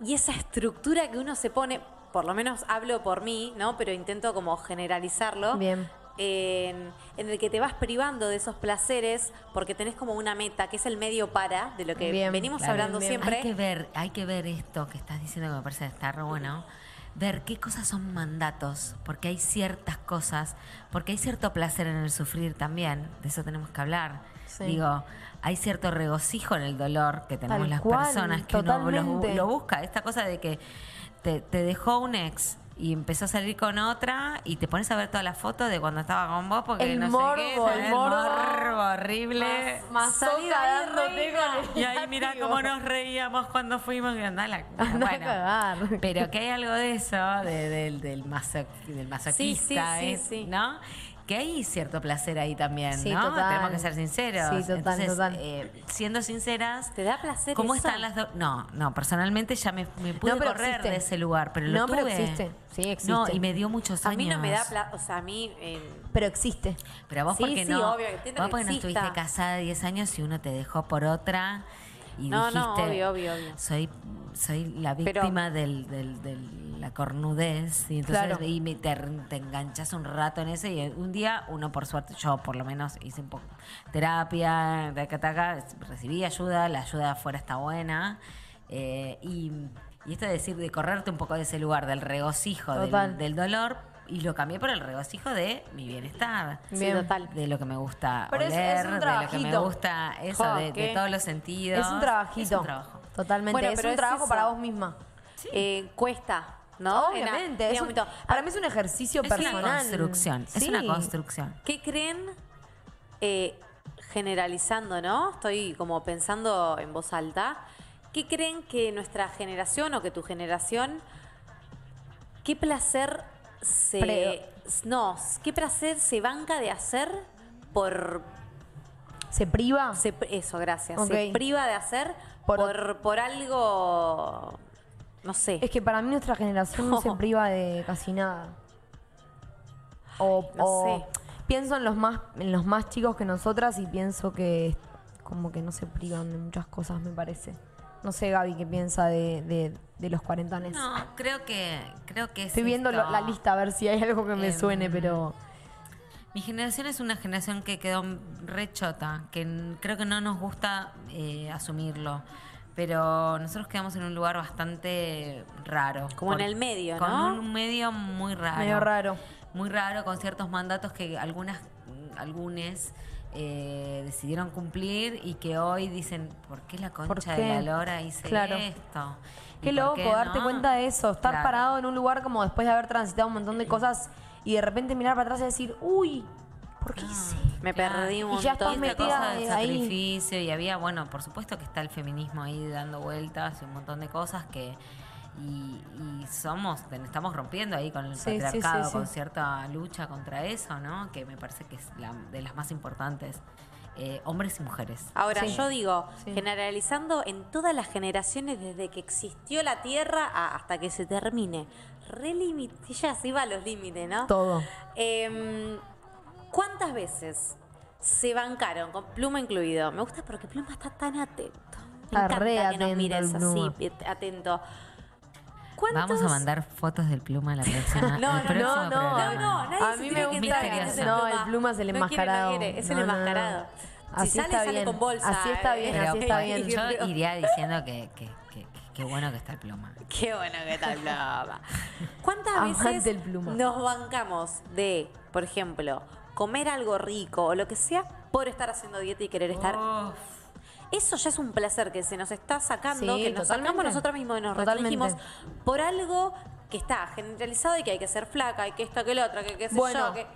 S3: y esa estructura que uno se pone, por lo menos hablo por mí, ¿no? Pero intento como generalizarlo.
S2: Bien.
S3: En, en el que te vas privando de esos placeres porque tenés como una meta que es el medio para de lo que
S2: Bien,
S3: venimos
S2: claro,
S3: hablando
S2: bien.
S3: siempre.
S1: Hay que ver, hay que ver esto que estás diciendo que me parece estar bueno. Ver qué cosas son mandatos, porque hay ciertas cosas, porque hay cierto placer en el sufrir también, de eso tenemos que hablar.
S2: Sí.
S1: Digo, hay cierto regocijo en el dolor que tenemos
S2: Tal
S1: las
S2: cual,
S1: personas que uno lo,
S2: totalmente.
S1: lo busca. Esta cosa de que te, te dejó un ex y empezó a salir con otra y te pones a ver todas las fotos de cuando estaba con vos porque
S2: El
S1: no
S2: morbo,
S1: sé qué,
S2: el morbo.
S1: morbo horrible.
S2: Más
S3: de
S2: dándote con el
S1: Y ahí mira cómo nos reíamos cuando fuimos y la
S2: a cagar.
S1: Pero que hay algo de eso, de- del, del, maso- del masoquista,
S3: sí.
S1: ¿no? Que hay cierto placer ahí también,
S2: Sí,
S1: ¿no?
S2: total.
S1: Tenemos que ser sinceros.
S2: Sí, total,
S1: Entonces,
S2: total.
S1: eh, siendo sinceras,
S3: ¿Te da placer
S1: ¿cómo
S3: eso?
S1: están las dos? No, no, personalmente ya me, me pude
S2: No,
S1: correr
S2: existe.
S1: de ese lugar, pero lo
S2: No, pero existe. Sí, existe.
S1: No, y me dio muchos
S3: A
S1: años.
S3: mí no me da placer, o sea, a mí eh,
S2: Pero existe.
S1: Pero vos
S3: Sí,
S1: porque
S3: sí,
S1: no,
S3: obvio, entiendo
S1: vos
S3: que
S1: porque no estuviste casada 10 años y uno te dejó por otra y
S3: No,
S1: dijiste,
S3: no, obvio, obvio, obvio.
S1: soy soy la víctima del, del- de la cornudez y entonces
S2: Claro.
S1: y me- te, te enganchas un rato en ese y un día uno por suerte yo por lo menos hice un poco terapia taca, taca, recibí ayuda la ayuda afuera está buena eh, y, y esto de decir de correrte un poco de ese lugar del regocijo del, del dolor y lo cambié por el regocijo de mi bienestar
S3: sí,
S2: Bien.
S3: total.
S1: de lo que me gusta
S2: Pero es-
S1: oler,
S2: es un
S1: de lo que me
S2: trabajito.
S1: gusta eso,
S3: Jo,
S1: de, de todos los sentidos.
S2: Es un trabajito.
S1: Es un trabajo.
S2: Totalmente.
S3: Bueno,
S2: es
S3: pero
S2: un
S3: es
S2: trabajo
S3: eso.
S2: para vos misma.
S3: Eh, cuesta, ¿no? En
S2: Obviamente.
S3: en
S2: un- para mí es un ejercicio
S1: Es
S2: personal.
S1: una construcción, es una construcción.
S3: ¿Qué creen? eh, generalizando, ¿no? Estoy como pensando en voz alta. ¿qué creen que nuestra generación o que tu generación, qué placer se...
S2: Pre-
S3: no, qué placer se banca de hacer por...
S2: ¿Se priva?
S3: se- eso, gracias. Se priva de hacer
S2: Por-
S3: por, por, algo... No sé.
S2: Es que para mí nuestra generación no se priva de casi nada. O,
S3: No
S2: o
S3: sé.
S2: pienso en los más en los más chicos que nosotras y pienso que como que no se privan de muchas cosas, me parece. No sé, Gaby, qué piensa de, de, de los cuarentanes.
S1: No, creo que, creo que es
S2: Estoy viendo
S1: esto.
S2: la lista a ver si hay algo que me
S1: Em,
S2: suene, pero
S1: Mi generación es una generación que quedó rechota, que creo que no nos gusta eh, asumirlo. Pero nosotros quedamos en un lugar bastante raro.
S3: Como en el medio,
S1: Con
S3: ¿no?
S1: un medio muy raro.
S2: medio raro.
S1: Muy raro, con ciertos mandatos que algunas, algunos eh, decidieron cumplir y que hoy dicen, ¿por qué la concha
S2: qué?
S1: de la lora hice
S2: Claro.
S1: esto? ¿Y
S2: Qué loco
S1: qué
S2: darte
S1: no?".
S2: cuenta de eso, estar
S1: Claro.
S2: parado en un lugar como después de haber transitado un montón de cosas y de repente mirar para atrás y decir, uy, ¿por qué hice?
S3: Me
S1: Claro.
S3: perdí un
S2: Y ya
S3: montón
S2: estás
S1: Y
S3: de
S1: esta
S2: metida ahí.
S1: sacrificio y había, bueno, por supuesto que está el feminismo ahí dando vueltas y un montón de cosas que y, y somos, estamos rompiendo ahí con el
S2: Sí,
S1: patriarcado,
S2: sí, sí.
S1: con cierta lucha contra eso, ¿no? Que me parece que es la, de las más importantes, eh, hombres y mujeres.
S3: Ahora,
S2: Sí.
S3: yo digo,
S2: Sí.
S3: generalizando en todas las generaciones desde que existió la Tierra a- hasta que se termine. Re limite, ya se va a los límites, ¿no?
S2: Todo.
S3: Em, ¿Cuántas veces se bancaron, con Pluma incluido? Me gusta porque Pluma está tan atento. Me
S2: Está
S3: encanta
S2: re
S3: que
S2: atento
S3: nos mires así, atento. ¿Cuántos-
S1: Vamos a mandar fotos del pluma a la próxima.
S3: No, no,
S2: no, no.
S3: No, no, nadie
S2: A
S3: se
S2: mí
S3: tiene
S2: me
S3: que
S2: gusta
S3: enterar
S1: que-
S3: es el
S2: no,
S3: Pluma.
S2: el Pluma es el
S3: No quiere,
S2: enmascarado.
S3: No quiere, es el
S2: No, no, no.
S3: enmascarado. Si
S2: Así
S3: sale,
S2: está
S3: sale
S2: bien.
S3: con bolsa.
S2: Así está
S3: eh.
S2: bien,
S1: Pero
S2: así está bien.
S1: yo iría diciendo que, que, que, que- qué bueno que está el pluma.
S3: Qué bueno que está el pluma. ¿Cuántas veces
S2: el Pluma.
S3: nos bancamos de, por ejemplo, comer algo rico o lo que sea por estar haciendo dieta y querer estar? Eso ya es un placer que se nos está sacando,
S2: Sí,
S3: que nos
S2: totalmente.
S3: sacamos nosotros mismos y nos restringimos por algo que está generalizado y que hay que ser flaca, y que esto, que lo otro, que qué sé
S2: Bueno,
S3: yo, que...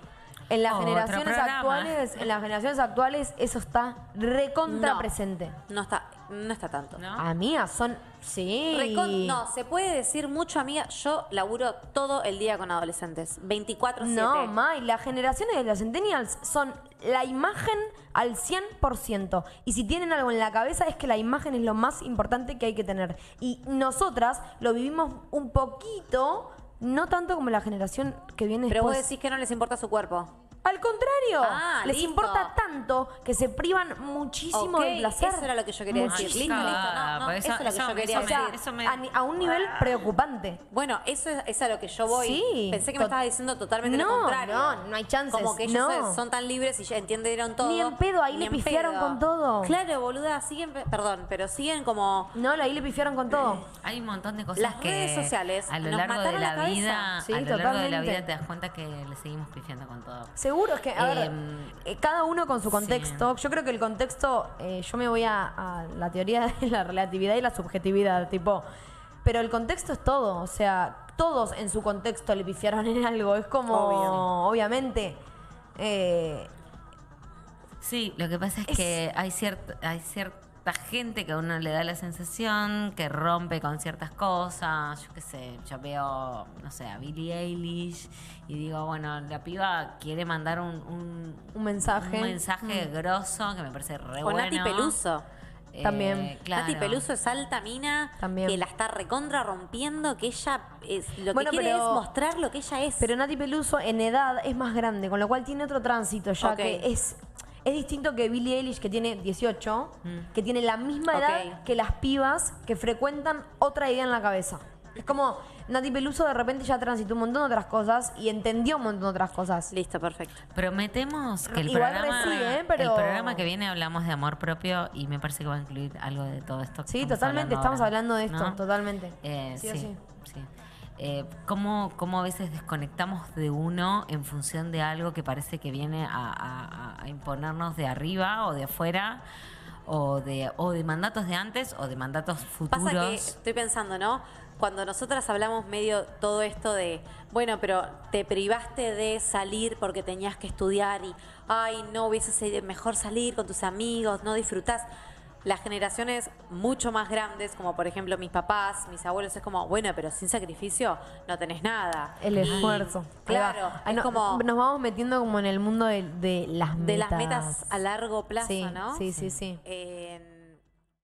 S2: en las
S1: Otro
S2: generaciones
S1: programa.
S2: actuales, en las generaciones actuales eso está recontra
S3: No.
S2: presente.
S3: No está, no está tanto.
S1: ¿No?
S2: Amigas, son sí.
S3: Recon- no, se puede decir mucho, amiga. Yo laburo todo el día con adolescentes. 24-7.
S2: No, May, las generaciones de los centennials son la imagen al 100%. Y si tienen algo en la cabeza es que la imagen es lo más importante que hay que tener. Y nosotras lo vivimos un poquito, no tanto como la generación que viene
S3: Pero vos decís que no les importa su cuerpo.
S2: Al contrario,
S3: Ah,
S2: les
S3: listo.
S2: importa tanto que se privan muchísimo
S3: Ok,
S2: del placer.
S3: Eso era lo que yo quería decir. Listo, listo. No, no, eso,
S1: eso-
S3: es lo que
S1: eso-
S3: yo quería decir.
S1: eso me-
S2: a, a un nivel preocupante.
S3: Bueno, eso es, es a lo que yo voy.
S2: Sí,
S3: Pensé que me estabas diciendo totalmente
S2: No,
S3: lo contrario.
S2: no, no hay chances,
S3: Como que ellos
S2: no.
S3: son- tan libres y ya entendieron todo.
S2: Ni en pedo, ahí le pifiaron
S3: pedo.
S2: con todo.
S3: Claro, boluda, siguen, perdón, pero siguen como...
S2: No, ahí le pifiaron con todo.
S1: Hay un montón de cosas
S3: Las
S1: que
S3: redes sociales
S1: a lo
S3: nos
S1: largo de
S3: mataron la
S1: la,
S3: cabeza.
S1: vida,
S2: Sí,
S1: a lo largo de la vida te das cuenta que le seguimos pifiando con todo.
S2: Seguro es que, a ver,
S1: Em,
S2: eh, cada uno con su contexto. Yo creo que el contexto, eh, yo me voy a, a la teoría de la relatividad y la subjetividad, tipo. Pero el contexto es todo, o sea, todos en su contexto le pifiaron en algo. Es como,
S3: Obvio.
S2: obviamente. eh,
S1: Sí, lo que pasa es, que hay cierta, hay cierta gente que a uno le da la sensación que rompe con ciertas cosas. Yo qué sé, yo veo, no sé, a Billie Eilish y digo, bueno, la piba quiere mandar un, un,
S2: Un mensaje.
S1: un mensaje grosso que me parece re
S3: Con
S1: bueno.
S3: Nati Peluso.
S1: Eh,
S2: También.
S1: claro.
S3: Nati Peluso es alta mina,
S2: También.
S3: que la está recontra rompiendo, que ella es, lo
S2: Bueno,
S3: que quiere
S2: pero-
S3: es mostrar lo que ella es.
S2: pero Nati Peluso en edad es más grande, con lo cual tiene otro tránsito ya que es. Es distinto que Billie Eilish, que tiene 18, que tiene la misma edad
S3: Ok.
S2: que las pibas que frecuentan otra idea en la cabeza. Es como Nati Peluso de repente ya transitó un montón de otras cosas y entendió un montón de otras cosas.
S3: Listo, perfecto.
S1: Prometemos que el
S2: Igual
S1: programa,
S2: recibe, ¿eh? Pero-
S1: el programa que viene hablamos de amor propio y me parece que va a incluir algo de todo esto. que
S2: Sí, totalmente, estamos
S1: ahora,
S2: hablando de esto,
S1: ¿no?
S2: totalmente.
S1: Eh,
S2: Sí
S1: sí,
S2: o sí.
S1: Eh, ¿cómo, cómo a veces desconectamos de uno en función de algo que parece que viene a, a- a imponernos de arriba o de afuera? O de, o de mandatos de antes o de mandatos futuros.
S3: Pasa que estoy pensando, ¿no? Cuando nosotras hablamos medio todo esto de, bueno, pero te privaste de salir porque tenías que estudiar y, ay, no hubiese sido mejor salir con tus amigos, no disfrutás. Las generaciones mucho más grandes, como por ejemplo mis papás, mis abuelos, es como, bueno, pero sin sacrificio no tenés nada.
S2: El
S3: Y-
S2: esfuerzo.
S3: Claro, es
S2: no,
S3: como
S2: Nos vamos metiendo como en el mundo de, de las metas.
S3: de las metas a largo plazo,
S2: Sí,
S3: ¿no?
S2: sí, sí, sí.
S3: Eh,